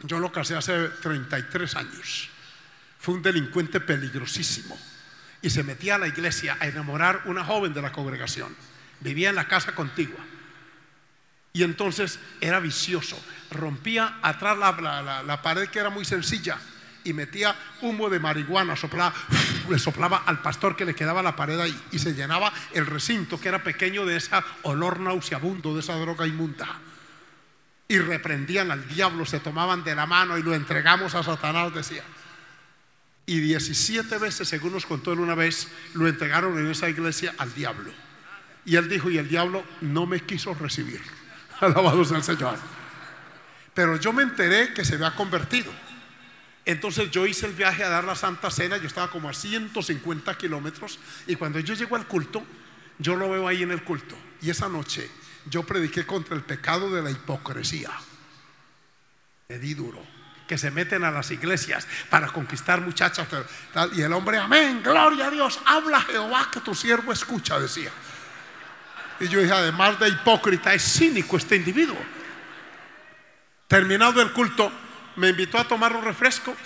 yo lo casé hace 33 años. Fue un delincuente peligrosísimo y se metía a la iglesia a enamorar una joven de la congregación. Vivía en la casa contigua. Y entonces era vicioso. Rompía atrás la, pared que era muy sencilla y metía humo de marihuana, soplaba, le soplaba al pastor que le quedaba la pared ahí y se llenaba el recinto que era pequeño de ese olor nauseabundo, de esa droga inmunda. Y reprendían al diablo, se tomaban de la mano y lo entregamos a Satanás, decía y 17 veces, según nos contó él una vez, lo entregaron en esa iglesia al diablo. Y él dijo, y el diablo no me quiso recibir. Alabado sea el Señor. Pero yo me enteré que se había convertido. Entonces yo hice el viaje a dar la Santa Cena, yo estaba como a 150 kilómetros, y cuando yo llego al culto, yo lo veo ahí en el culto. Y esa noche yo prediqué contra el pecado de la hipocresía. Le di duro que se meten a las iglesias para conquistar muchachas. Y el hombre, amén, gloria a Dios, habla Jehová que tu siervo escucha, decía. Y yo dije, además de hipócrita, es cínico este individuo. Terminado el culto, me invitó a tomar un refresco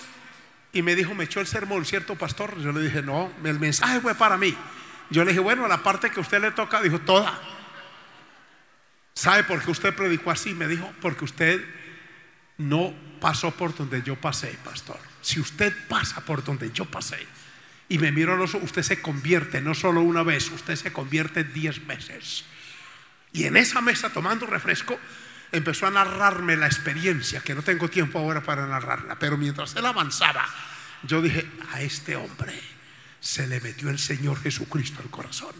y me dijo, me echó el sermón, ¿cierto, pastor? Yo le dije, no, el mensaje fue para mí. Yo le dije, bueno, la parte que usted le toca, dijo, toda. ¿Sabe por qué usted predicó así? Me dijo, porque usted no pasó por donde yo pasé, pastor. Si usted pasa por donde yo pasé y me miro a los ojos, usted se convierte no solo una vez, usted se convierte diez veces. Y en esa mesa, tomando refresco, empezó a narrarme la experiencia, que no tengo tiempo ahora para narrarla, pero mientras él avanzaba, yo dije, a este hombre se le metió el Señor Jesucristo al corazón.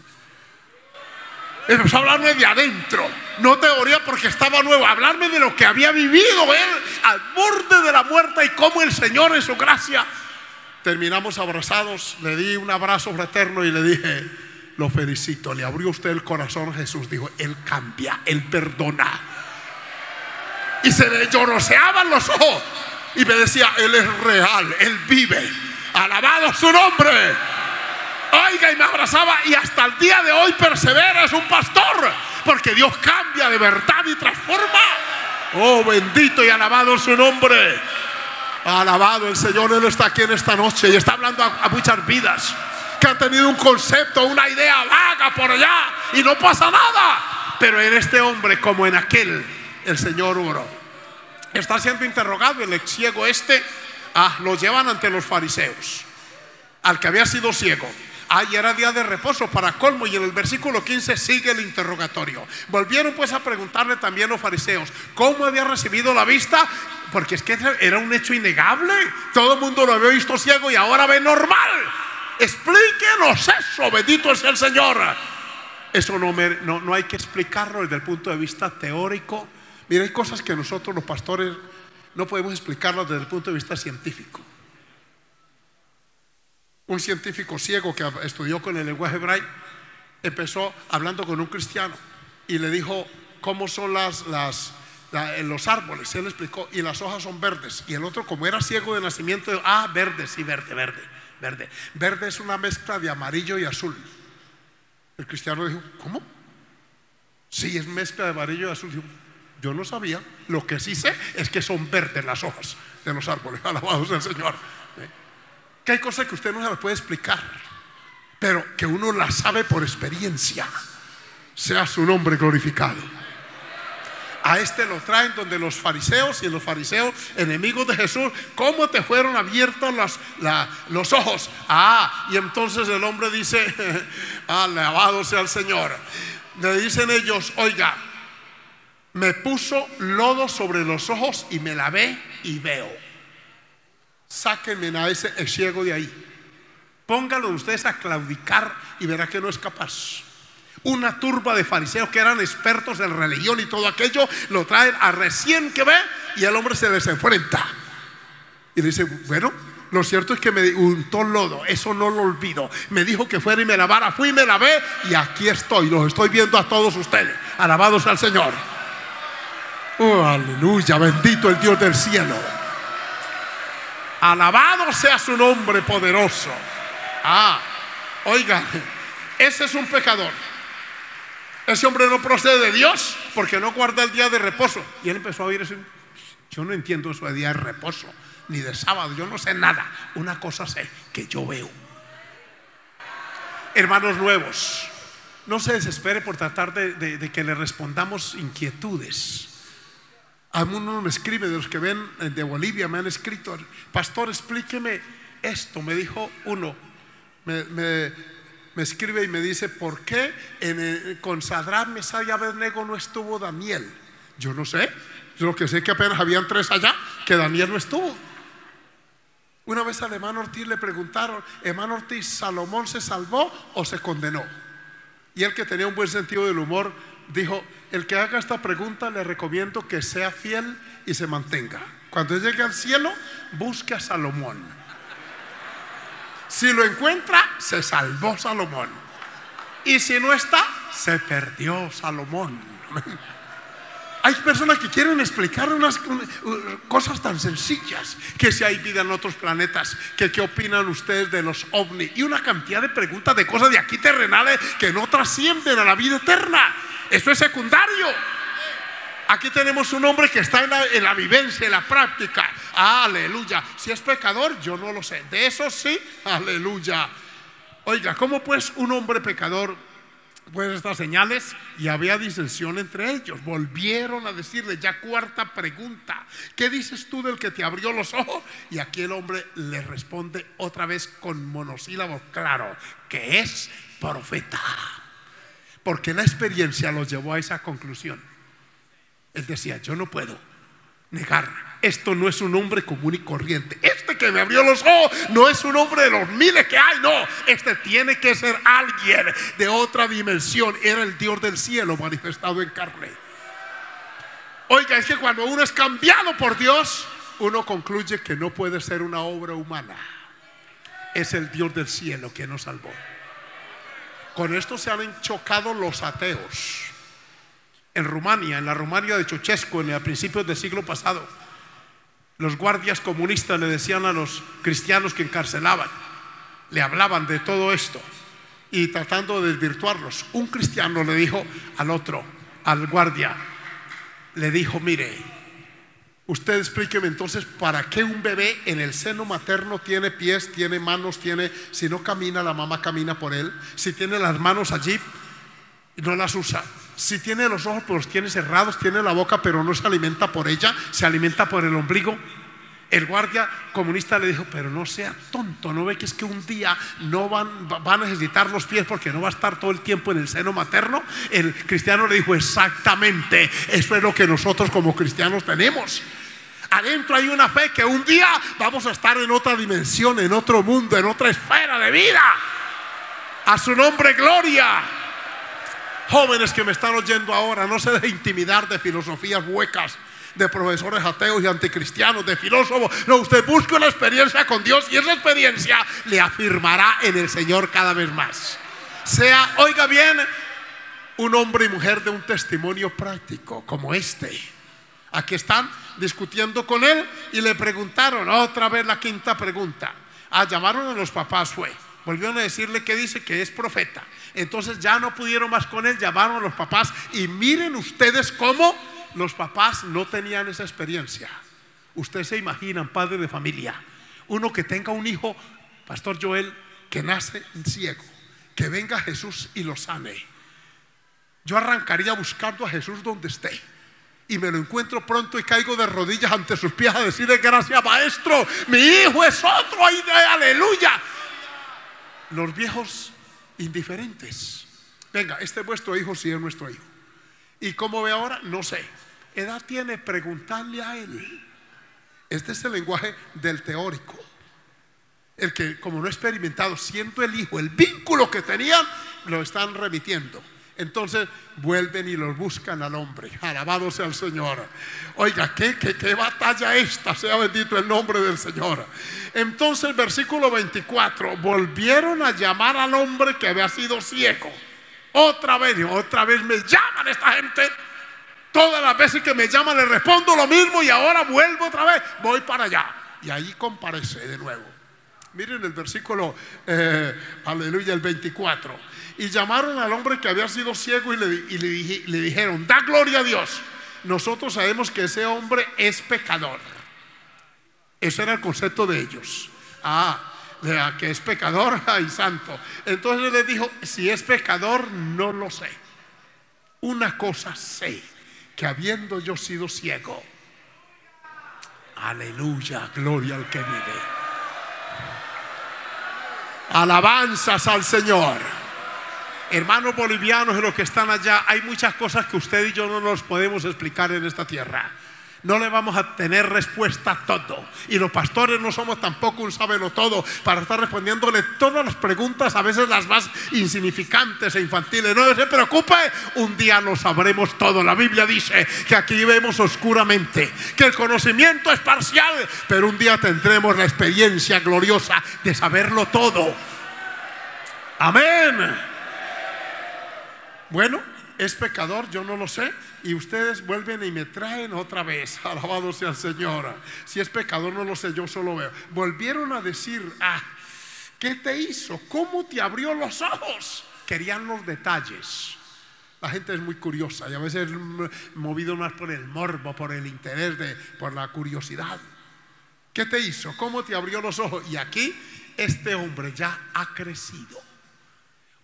Empezó a hablarme de adentro, no teoría porque estaba nuevo, hablarme de lo que había vivido él al borde de la muerte y cómo el Señor en su gracia. Terminamos abrazados, le di un abrazo fraterno y le dije, lo felicito, le abrió usted el corazón, Jesús dijo, Él cambia, Él perdona. Y se le lloroseaban los ojos y me decía, Él es real, Él vive, alabado su nombre. Oiga, y me abrazaba y hasta el día de hoy persevera, es un pastor, porque Dios cambia de verdad y transforma. Oh, bendito y alabado su nombre. Alabado el Señor, Él está aquí en esta noche y está hablando a, a muchas vidas que han tenido un concepto, una idea vaga por allá y no pasa nada. Pero en este hombre, como en aquel, el Señor oró. Está siendo interrogado el ex ciego este. Ah, lo llevan ante los fariseos. Al que había sido ciego. Y era día de reposo para colmo. Y en el versículo 15 sigue el interrogatorio. Volvieron pues a preguntarle también los fariseos cómo había recibido la vista. Porque es que era un hecho innegable. Todo el mundo lo había visto ciego y ahora ve normal. Explíquenos eso, bendito es el Señor. Eso no, me- no, no hay que explicarlo desde el punto de vista teórico. Mira, hay cosas que nosotros los pastores no podemos explicarlas desde el punto de vista científico. Un científico ciego que estudió con el lenguaje hebraico empezó hablando con un cristiano y le dijo cómo son las, las, la- los árboles. Él explicó, y las hojas son verdes. Y el otro, como era ciego de nacimiento, dijo, ah, verde, sí, verde, verde, verde. Verde es una mezcla de amarillo y azul. El cristiano dijo, ¿cómo? Sí, es mezcla de amarillo y azul. Dijo, Yo no sabía. Lo que sí sé es que son verdes las hojas de los árboles. Alabado sea el Señor. Que hay cosas que usted no se las puede explicar, pero que uno las sabe por experiencia. Sea su nombre glorificado. A este lo traen donde los fariseos y los fariseos, enemigos de Jesús, ¿cómo te fueron abiertos los, los ojos? Ah, y entonces el hombre dice, alabado sea el Señor. Le dicen ellos, oiga, me puso lodo sobre los ojos y me lavé y veo. Sáquenme a ese ciego de ahí. Pónganlo ustedes a claudicar y verá que no es capaz. Una turba de fariseos que eran expertos en religión y todo aquello, lo traen a recién que ve y el hombre se les enfrenta. Y dice, bueno, lo cierto es que me untó lodo, eso no lo olvido. Me dijo que fuera y me lavara, fui y me lavé y aquí estoy, los estoy viendo a todos ustedes. Alabados al Señor. Oh, aleluya, bendito el Dios del cielo. Alabado sea su nombre poderoso. Ah, oiga, ese es un pecador. Ese hombre no procede de Dios porque no guarda el día de reposo. Y él empezó a oír. Yo no entiendo eso de día de reposo, ni de sábado. Yo no sé nada. Una cosa sé, que yo veo. Hermanos nuevos, no se desespere por tratar de que le respondamos inquietudes. A uno me escribe, de los que ven eh, de Bolivia, me han escrito, pastor, explíqueme esto. Me dijo uno, me, me- escribe y me dice, ¿por qué en el- con Sadrán, Abednego no estuvo Daniel? Yo no sé, yo lo que sé es que apenas habían tres allá, que Daniel no estuvo. Una vez al hermano Ortiz le preguntaron, hermano Ortiz, ¿Salomón se salvó o se condenó? Y él que tenía un buen sentido del humor dijo, el que haga esta pregunta le recomiendo que sea fiel y se mantenga. Cuando llegue al cielo, busque a Salomón. Si lo encuentra, se salvó Salomón. Y si no está, se perdió Salomón. Hay personas que quieren explicar unas cosas tan sencillas, que si hay vida en otros planetas, que qué opinan ustedes de los ovnis y una cantidad de preguntas de cosas de aquí terrenales que no trascienden a la vida eterna. Esto es secundario. Aquí tenemos un hombre que está en la, en la vivencia, en la práctica. Aleluya. Si es pecador, yo no lo sé. De eso sí, aleluya. Oiga, ¿cómo pues un hombre pecador pues estas señales y había disensión entre ellos. Volvieron a decirle ya cuarta pregunta, ¿qué dices tú del que te abrió los ojos? Y aquí el hombre le responde otra vez con monosílabos, claro, que es profeta. Porque la experiencia los llevó a esa conclusión. Él decía, yo no puedo negar. Esto no es un hombre común y corriente. Este que me abrió los ojos no es un hombre de los miles que hay. No, este tiene que ser alguien de otra dimensión. Era el Dios del cielo manifestado en carne. Oiga, es que cuando uno es cambiado por Dios, uno concluye que no puede ser una obra humana. Es el Dios del cielo que nos salvó. Con esto se han chocado los ateos. En Rumania, en la Rumania de Ceausescu, en el principios del siglo pasado, los guardias comunistas le decían a los cristianos que encarcelaban, le hablaban de todo esto. y tratando de desvirtuarlos. Un cristiano le dijo al otro, al guardia, le dijo, mire, usted explíqueme entonces para qué un bebé en el seno materno tiene pies, tiene manos, tiene, si no camina, la mamá camina por él, si tiene las manos allí, no las usa. Si tiene los ojos, pues los tiene cerrados, tiene la boca, pero no se alimenta por ella, se alimenta por el ombligo. El guardia comunista le dijo, pero no sea tonto, no ve que es que un día no van, va a necesitar los pies porque no va a estar todo el tiempo en el seno materno. El cristiano le dijo, exactamente, eso es lo que nosotros como cristianos tenemos. Adentro hay una fe que un día vamos a estar en otra dimensión, en otro mundo, en otra esfera de vida. A su nombre, gloria. Jóvenes que me están oyendo ahora, no se dejen intimidar de filosofías huecas, de profesores ateos y anticristianos, de filósofos. No, usted busque una experiencia con Dios y esa experiencia le afirmará en el Señor cada vez más. Sea, oiga bien, un hombre y mujer de un testimonio práctico como este. Aquí están discutiendo con él y le preguntaron otra vez la quinta pregunta. Ah, llamaron a los papás, fue. Volvieron a decirle que dice que es profeta. Entonces ya no pudieron más con él, llamaron a los papás y miren ustedes cómo los papás no tenían esa experiencia. Ustedes se imaginan, padre de familia, uno que tenga un hijo, Pastor Joel, que nace ciego, que venga Jesús y lo sane. Yo arrancaría buscando a Jesús donde esté. Y me lo encuentro pronto y caigo de rodillas ante sus pies a decirle gracias maestro, mi hijo es otro, aleluya. Los viejos indiferentes. Venga, este es vuestro hijo, si es nuestro hijo. ¿Y cómo ve ahora? No sé. Edad tiene, preguntarle a él. Este es el lenguaje del teórico. El que, como no ha experimentado, siendo el hijo, el vínculo que tenían, lo están remitiendo. Entonces vuelven y los buscan al hombre. Alabado sea el Señor. Oiga, ¿qué, qué, qué batalla esta, sea bendito el nombre del Señor. Entonces, versículo 24, volvieron a llamar al hombre que había sido ciego. Otra vez, otra vez me llaman esta gente. Todas las veces que me llaman le respondo lo mismo y ahora vuelvo otra vez. Voy para allá. Y ahí comparece de nuevo. Miren el versículo, eh, aleluya, el 24 y llamaron al hombre que había sido ciego y, le, le, dijeron, da gloria a Dios. Nosotros sabemos que ese hombre es pecador. Ese era el concepto de ellos. Ah, que es pecador y santo. Entonces le dijo, si es pecador, no lo sé. Una cosa sé, que habiendo yo sido ciego, aleluya, gloria al que vive. Alabanzas al Señor. Hermanos bolivianos y los que están allá, hay muchas cosas que usted y yo no nos podemos explicar en esta tierra. No le vamos a tener respuesta a todo. Y los pastores no somos tampoco un sábelo todo para estar respondiéndole todas las preguntas, a veces las más insignificantes e infantiles. No se preocupe, un día lo sabremos todo. La Biblia dice que aquí vemos oscuramente, que el conocimiento es parcial, pero un día tendremos la experiencia gloriosa de saberlo todo. Amén. Bueno, es pecador, yo no lo sé. Y ustedes vuelven y me traen otra vez. Alabado sea el Señor. Si es pecador, no lo sé, yo solo veo. Volvieron a decir, ah, ¿qué te hizo? ¿Cómo te abrió los ojos? Querían los detalles. La gente es muy curiosa y a veces movido más por el morbo, por el interés, de, por la curiosidad. ¿Qué te hizo? ¿Cómo te abrió los ojos? Y aquí este hombre ya ha crecido.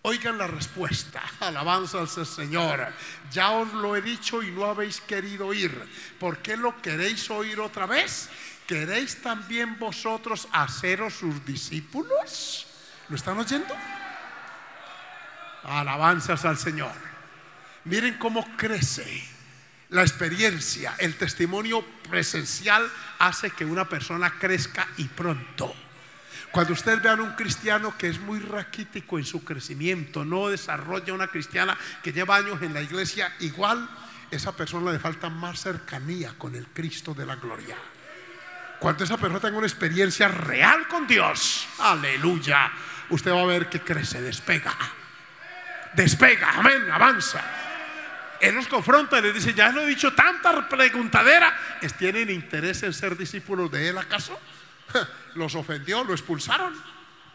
Oigan la respuesta, alabanza al Señor. Ya os lo he dicho y no habéis querido oír. ¿Por qué lo queréis oír otra vez? ¿Queréis también vosotros haceros sus discípulos? ¿Lo están oyendo? Alabanzas al Señor. Miren cómo crece la experiencia, el testimonio presencial hace que una persona crezca y pronto. Cuando ustedes vean un cristiano que es muy raquítico en su crecimiento, no desarrolla una cristiana que lleva años en la iglesia, igual esa persona le falta más cercanía con el Cristo de la gloria. Cuando esa persona tenga una experiencia real con Dios, aleluya, usted va a ver que crece, despega, despega, amén, avanza. Él los confronta y les dice, ya lo he dicho tanta preguntadera, ¿tienen interés en ser discípulos de Él acaso? los ofendió, lo expulsaron.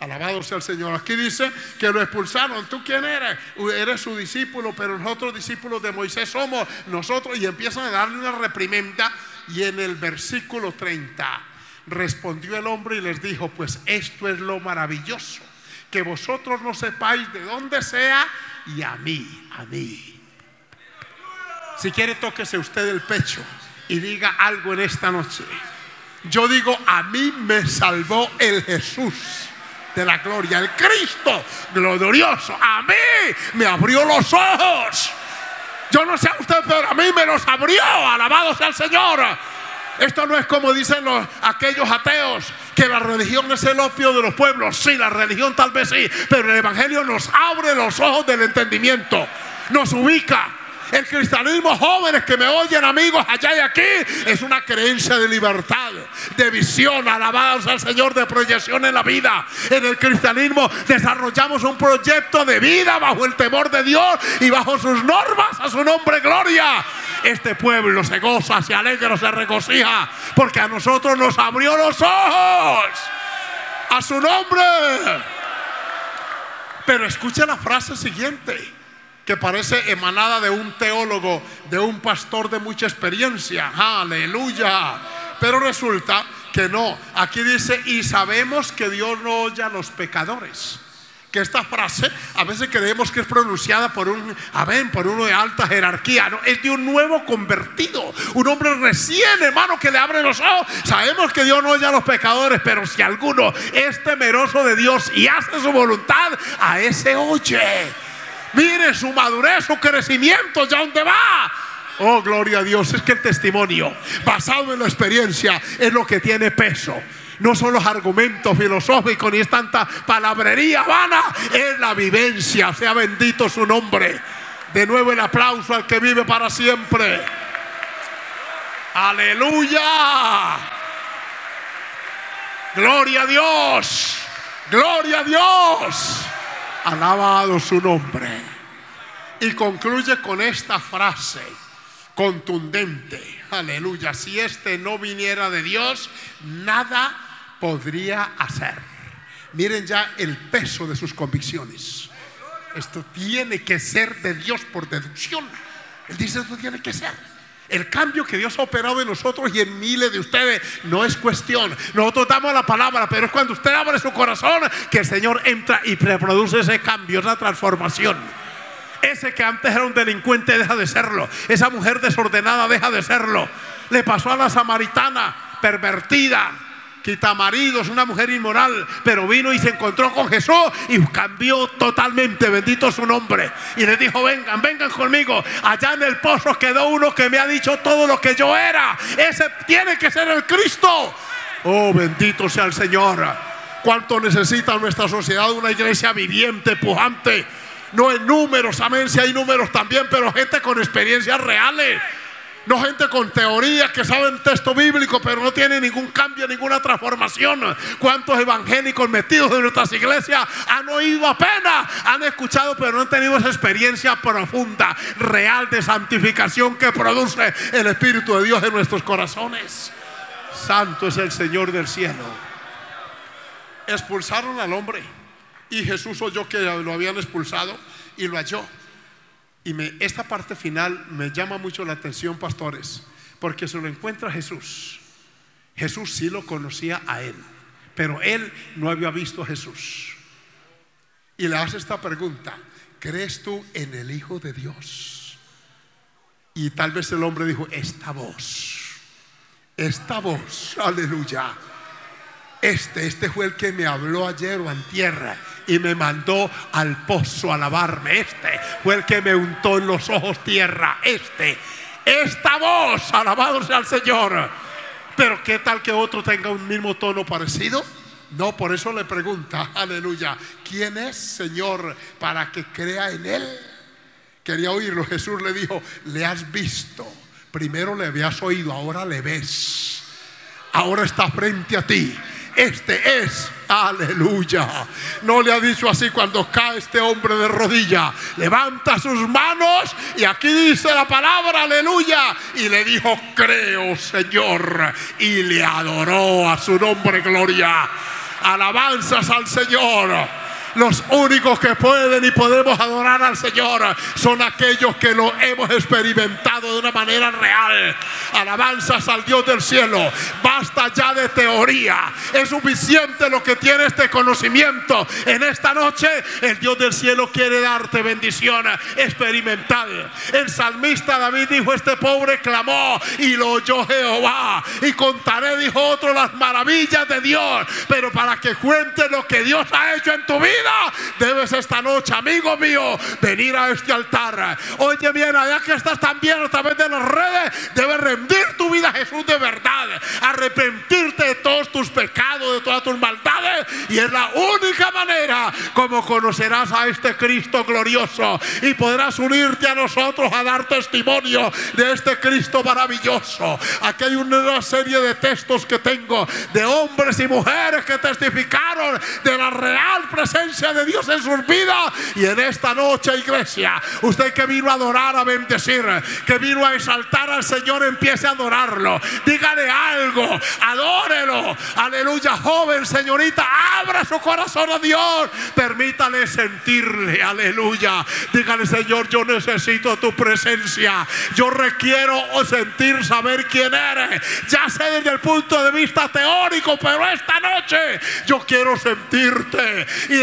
Alabado sea el Señor. Aquí dice que lo expulsaron. ¿Tú quién eres? Eres su discípulo, pero nosotros discípulos de Moisés somos nosotros. Y empiezan a darle una reprimenda. Y en el versículo 30 respondió el hombre y les dijo, pues esto es lo maravilloso, que vosotros no sepáis de dónde sea y a mí, a mí. Si quiere, tóquese usted el pecho y diga algo en esta noche. Yo digo, a mí me salvó el Jesús de la gloria, el Cristo glorioso. A mí me abrió los ojos. Yo no sé a usted, pero a mí me los abrió. Alabado sea el Señor. Esto no es como dicen los, aquellos ateos, que la religión es el opio de los pueblos. Sí, la religión tal vez sí, pero el Evangelio nos abre los ojos del entendimiento, nos ubica. El cristianismo, jóvenes que me oyen, amigos, allá y aquí, es una creencia de libertad, de visión, alabados al Señor, de proyección en la vida. En el cristianismo desarrollamos un proyecto de vida bajo el temor de Dios y bajo sus normas, a su nombre, gloria. Este pueblo se goza, se alegra, se regocija, porque a nosotros nos abrió los ojos. A su nombre. Pero escuche la frase siguiente que parece emanada de un teólogo, de un pastor de mucha experiencia. Aleluya. Pero resulta que no. Aquí dice, y sabemos que Dios no oye a los pecadores. Que esta frase a veces creemos que es pronunciada por un, amén, por uno de alta jerarquía. No, es de un nuevo convertido, un hombre recién, hermano, que le abre los ojos. Sabemos que Dios no oye a los pecadores, pero si alguno es temeroso de Dios y hace su voluntad, a ese oye. Mire su madurez, su crecimiento, ya dónde va. Oh, gloria a Dios. Es que el testimonio basado en la experiencia es lo que tiene peso. No son los argumentos filosóficos ni es tanta palabrería vana, es la vivencia. Sea bendito su nombre. De nuevo el aplauso al que vive para siempre. Aleluya. Gloria a Dios. Gloria a Dios. Alabado su nombre. Y concluye con esta frase contundente. Aleluya. Si este no viniera de Dios, nada podría hacer. Miren ya el peso de sus convicciones. Esto tiene que ser de Dios por deducción. Él dice, esto tiene que ser. El cambio que Dios ha operado en nosotros y en miles de ustedes no es cuestión. Nosotros damos la palabra, pero es cuando usted abre su corazón que el Señor entra y reproduce ese cambio, esa transformación. Ese que antes era un delincuente deja de serlo. Esa mujer desordenada deja de serlo. Le pasó a la samaritana pervertida, quita maridos, una mujer inmoral, pero vino y se encontró con Jesús y cambió totalmente, bendito su nombre. Y le dijo, vengan, vengan conmigo. Allá en el pozo quedó uno que me ha dicho todo lo que yo era. Ese tiene que ser el Cristo. Oh, bendito sea el Señor. ¿Cuánto necesita nuestra sociedad una iglesia viviente, pujante? No en números, amén, si hay números también, pero gente con experiencias reales. No gente con teorías que saben texto bíblico, pero no tiene ningún cambio, ninguna transformación. ¿Cuántos evangélicos metidos en nuestras iglesias han oído apenas? Han escuchado, pero no han tenido esa experiencia profunda, real de santificación que produce el Espíritu de Dios en nuestros corazones. Santo es el Señor del cielo. Expulsaron al hombre y Jesús oyó que lo habían expulsado y lo halló. Y me, esta parte final me llama mucho la atención, pastores, porque se lo encuentra Jesús. Jesús sí lo conocía a él, pero él no había visto a Jesús. Y le hace esta pregunta, ¿crees tú en el Hijo de Dios? Y tal vez el hombre dijo, esta voz, esta voz, aleluya. Este, este fue el que me habló ayer o en tierra y me mandó al pozo a lavarme. Este fue el que me untó en los ojos tierra. Este, esta voz, alabado sea el Señor. Pero ¿qué tal que otro tenga un mismo tono parecido? No, por eso le pregunta, aleluya, ¿quién es Señor para que crea en Él? Quería oírlo. Jesús le dijo, le has visto. Primero le habías oído, ahora le ves. Ahora está frente a ti. Este es, aleluya. No le ha dicho así cuando cae este hombre de rodilla. Levanta sus manos y aquí dice la palabra, aleluya. Y le dijo, creo Señor. Y le adoró a su nombre, gloria. Alabanzas al Señor. Los únicos que pueden y podemos adorar al Señor son aquellos que lo hemos experimentado de una manera real. Alabanzas al Dios del cielo. Basta ya de teoría. Es suficiente lo que tiene este conocimiento. En esta noche el Dios del cielo quiere darte bendición experimental. El salmista David dijo, este pobre clamó y lo oyó Jehová. Y contaré, dijo otro, las maravillas de Dios. Pero para que cuentes lo que Dios ha hecho en tu vida debes esta noche, amigo mío, venir a este altar. Oye bien, allá que estás también a través de las redes, debes rendir tu vida a Jesús de verdad, arrepentirte de todos tus pecados, de todas tus maldades, y es la única manera como conocerás a este Cristo glorioso y podrás unirte a nosotros a dar testimonio de este Cristo maravilloso. Aquí hay una serie de textos que tengo de hombres y mujeres que testificaron de la real presencia de Dios en sus vidas. Y en esta noche, iglesia, usted que vino a adorar, a bendecir, que vino a exaltar al Señor, empiece a adorarlo. Dígale algo, adórelo. Aleluya, joven, señorita, abra su corazón a Dios. Permítale sentirle, aleluya. Dígale, Señor, yo necesito tu presencia. Yo requiero sentir, saber quién eres. Ya sé desde el punto de vista teórico, pero esta noche yo quiero sentirte y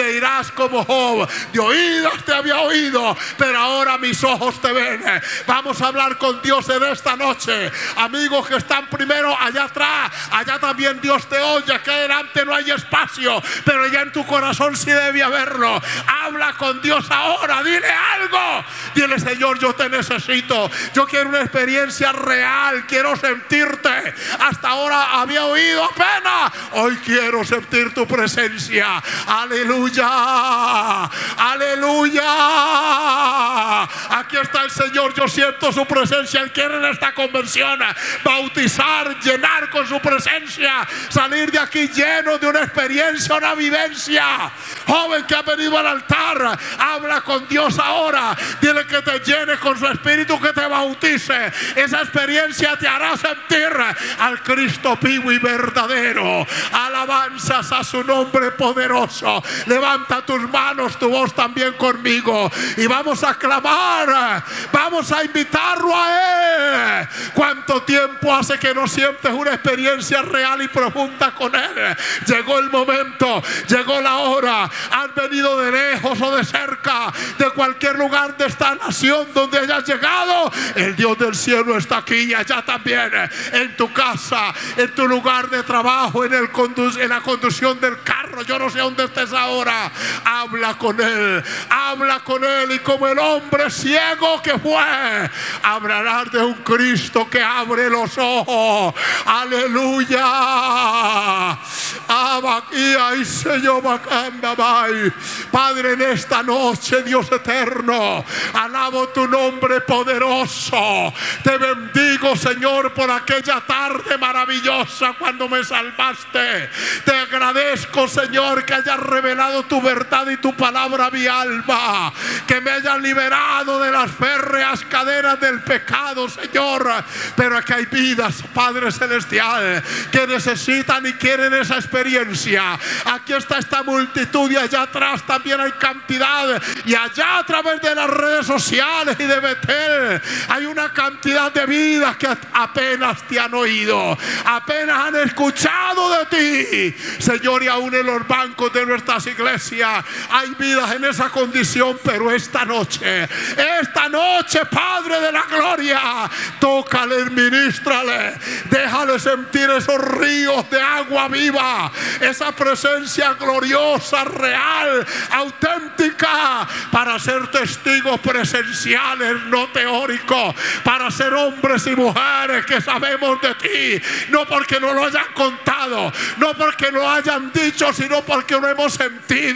como Job. De oídas te había oído, pero ahora mis ojos te ven. Vamos a hablar con Dios en esta noche. Amigos que están primero allá atrás, allá también Dios te oye, que adelante no hay espacio, pero ya en tu corazón sí debe haberlo. Habla con Dios ahora, dile algo. Dile, Señor, yo te necesito. Yo quiero una experiencia real, quiero sentirte. Hasta ahora había oído apenas. Hoy quiero sentir tu presencia. Aleluya. Aleluya. Aquí está el Señor. Yo siento su presencia. Él quiere en esta convención bautizar, llenar con su presencia. Salir de aquí lleno de una experiencia, una vivencia. Joven que ha venido al altar, habla con Dios ahora. Dile que te llene con su espíritu, que te bautice. Esa experiencia te hará sentir al Cristo vivo y verdadero. Alabanzas a su nombre poderoso. Levanta tus manos, tu voz también conmigo. Y vamos a clamar, vamos a invitarlo a Él. ¿Cuánto tiempo hace que no sientes una experiencia real y profunda con Él? Llegó el momento, llegó la hora. Han venido de lejos o de cerca, de cualquier lugar de esta nación donde hayas llegado. El Dios del cielo está aquí y allá también. En tu casa, en tu lugar de trabajo, en, el en la conducción del carro. Yo no sé dónde estés ahora habla con él, habla con él y como el hombre ciego que fue, hablará de un Cristo que abre los ojos. Aleluya. Padre, en esta noche, Dios eterno, alabo tu nombre poderoso. Te bendigo, Señor, por aquella tarde maravillosa cuando me salvaste. Te agradezco, Señor, que hayas revelado tu verdad y tu palabra a mi alma. Que me hayas liberado de las férreas cadenas del pecado, Señor. Pero aquí hay vidas, Padre Celestial, que necesitan y quieren esa experiencia. Aquí está esta multitud y allá atrás también hay cantidad. Y allá a través de las redes sociales y de Betel hay una cantidad de vidas que apenas te han oído, apenas han escuchado de ti, Señor, y aún en los bancos de nuestras iglesias hay vidas en esa condición, pero esta noche, esta noche, Padre de la gloria, tócale, ministrale, déjale sentir esos ríos de agua viva, esa presencia gloriosa, real, auténtica, para ser testigos presenciales, no teóricos, para ser hombres y mujeres que sabemos de ti, no porque no lo hayan contado, no porque lo hayan dicho, sino porque lo hemos sentido.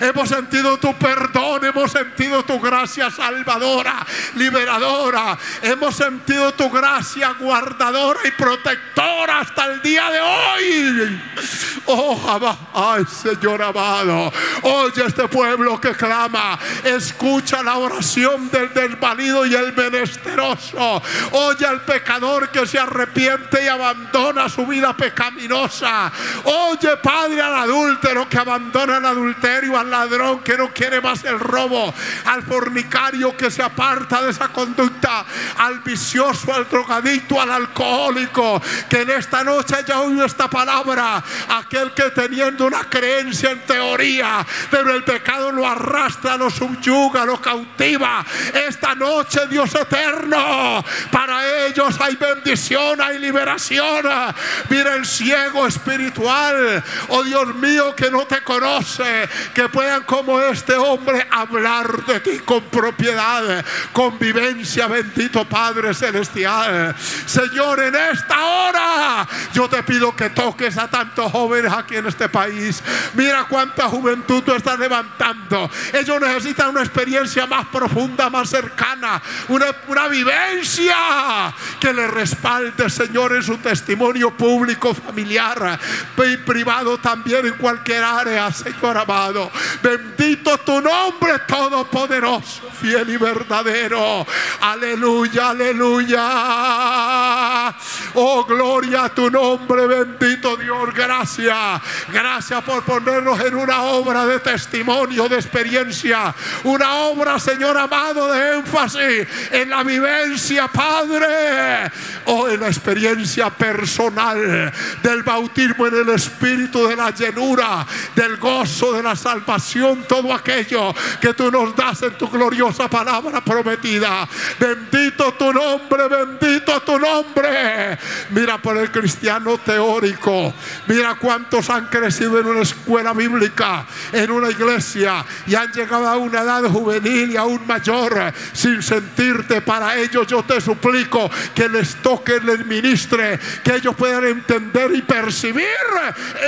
Hemos sentido tu perdón, hemos sentido tu gracia salvadora, liberadora. Hemos sentido tu gracia guardadora y protectora hasta el día de hoy. Oh, ay, Señor amado, oye este pueblo que clama. Escucha la oración del desvalido y el menesteroso. Oye al pecador que se arrepiente y abandona su vida pecaminosa. Oye, Padre, al adúltero que abandona el adulterio, al ladrón que no quiere más el robo, al fornicario que se aparta de esa conducta, al vicioso, al drogadicto, al alcohólico, que en esta noche haya oído esta palabra, aquel que teniendo una creencia en teoría, pero el pecado lo arrastra, lo subyuga, lo cautiva. Esta noche, Dios eterno, para ellos hay bendición, hay liberación. Mira el ciego espiritual, oh Dios mío, que no te conoce, que puedan como este hombre hablar de ti con propiedad, con vivencia, bendito Padre Celestial. Señor, en esta hora yo te pido que toques a tantos jóvenes aquí en este país. Mira cuánta juventud tú estás levantando. Ellos necesitan una experiencia más profunda, más cercana, una, una vivencia que le respalde, Señor, en su testimonio público, familiar y privado también en cualquier área, Señor amado. Bendito tu nombre, todopoderoso, fiel y verdadero. Aleluya, aleluya. Oh, gloria a tu nombre, bendito Dios. Gracias. Gracias por ponernos en una obra de testimonio, de experiencia. Una obra, Señor amado, de énfasis en la vivencia, Padre. Oh, en la experiencia personal del bautismo en el Espíritu, de la llenura, del gozo, la salvación, todo aquello que tú nos das en tu gloriosa palabra prometida. Bendito tu nombre, bendito tu nombre. Mira por el cristiano teórico. Mira cuántos han crecido en una escuela bíblica, en una iglesia y han llegado a una edad juvenil y aún mayor sin sentirte. Para ellos yo te suplico que les toque, les ministre, que ellos puedan entender y percibir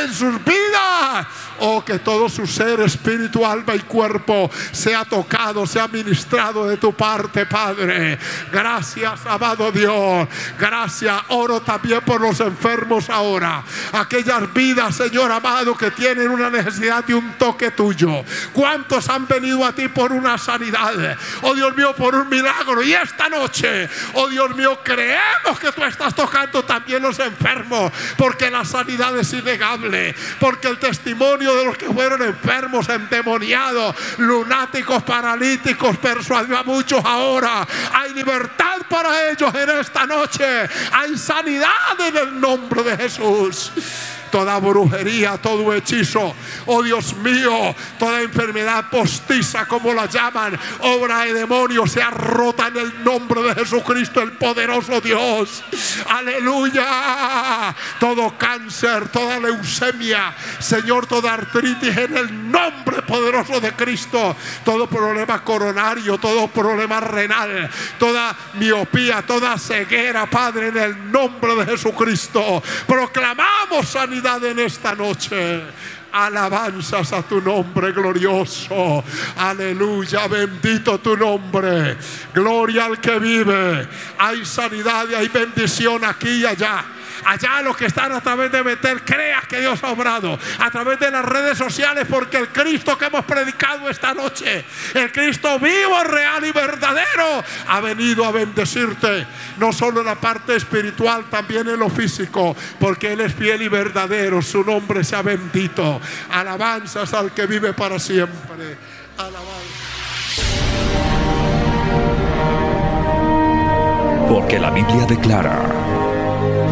en sus vidas. Oh, que todo su ser, espíritu, alma y cuerpo sea tocado, sea ministrado de tu parte, Padre. Gracias, amado Dios. Gracias. Oro también por los enfermos ahora. Aquellas vidas, Señor amado, que tienen una necesidad de un toque tuyo. ¿Cuántos han venido a ti por una sanidad? Oh Dios mío, por un milagro. Y esta noche, oh Dios mío, creemos que tú estás tocando también los enfermos. Porque la sanidad es innegable. Porque el testimonio de los que fueron enfermos, endemoniados, lunáticos, paralíticos, persuadió a muchos ahora. Hay libertad para ellos en esta noche. Hay sanidad en el nombre de Jesús toda brujería, todo hechizo, oh Dios mío, toda enfermedad postiza, como la llaman, obra de demonios, sea rota en el nombre de Jesucristo, el poderoso Dios. Aleluya. Todo cáncer, toda leucemia, Señor, toda artritis en el nombre poderoso de Cristo, todo problema coronario, todo problema renal, toda miopía, toda ceguera, Padre, en el nombre de Jesucristo. Proclamamos sanidad en esta noche. Alabanzas a tu nombre glorioso. Aleluya, bendito tu nombre. Gloria al que vive. Hay sanidad y hay bendición aquí y allá. Allá los que están a través de Betel, crea que Dios ha obrado. A través de las redes sociales, porque el Cristo que hemos predicado esta noche, el Cristo vivo, real y verdadero, ha venido a bendecirte. No solo en la parte espiritual, también en lo físico, porque Él es fiel y verdadero. Su nombre sea bendito. Alabanzas al que vive para siempre. Porque la Biblia declara.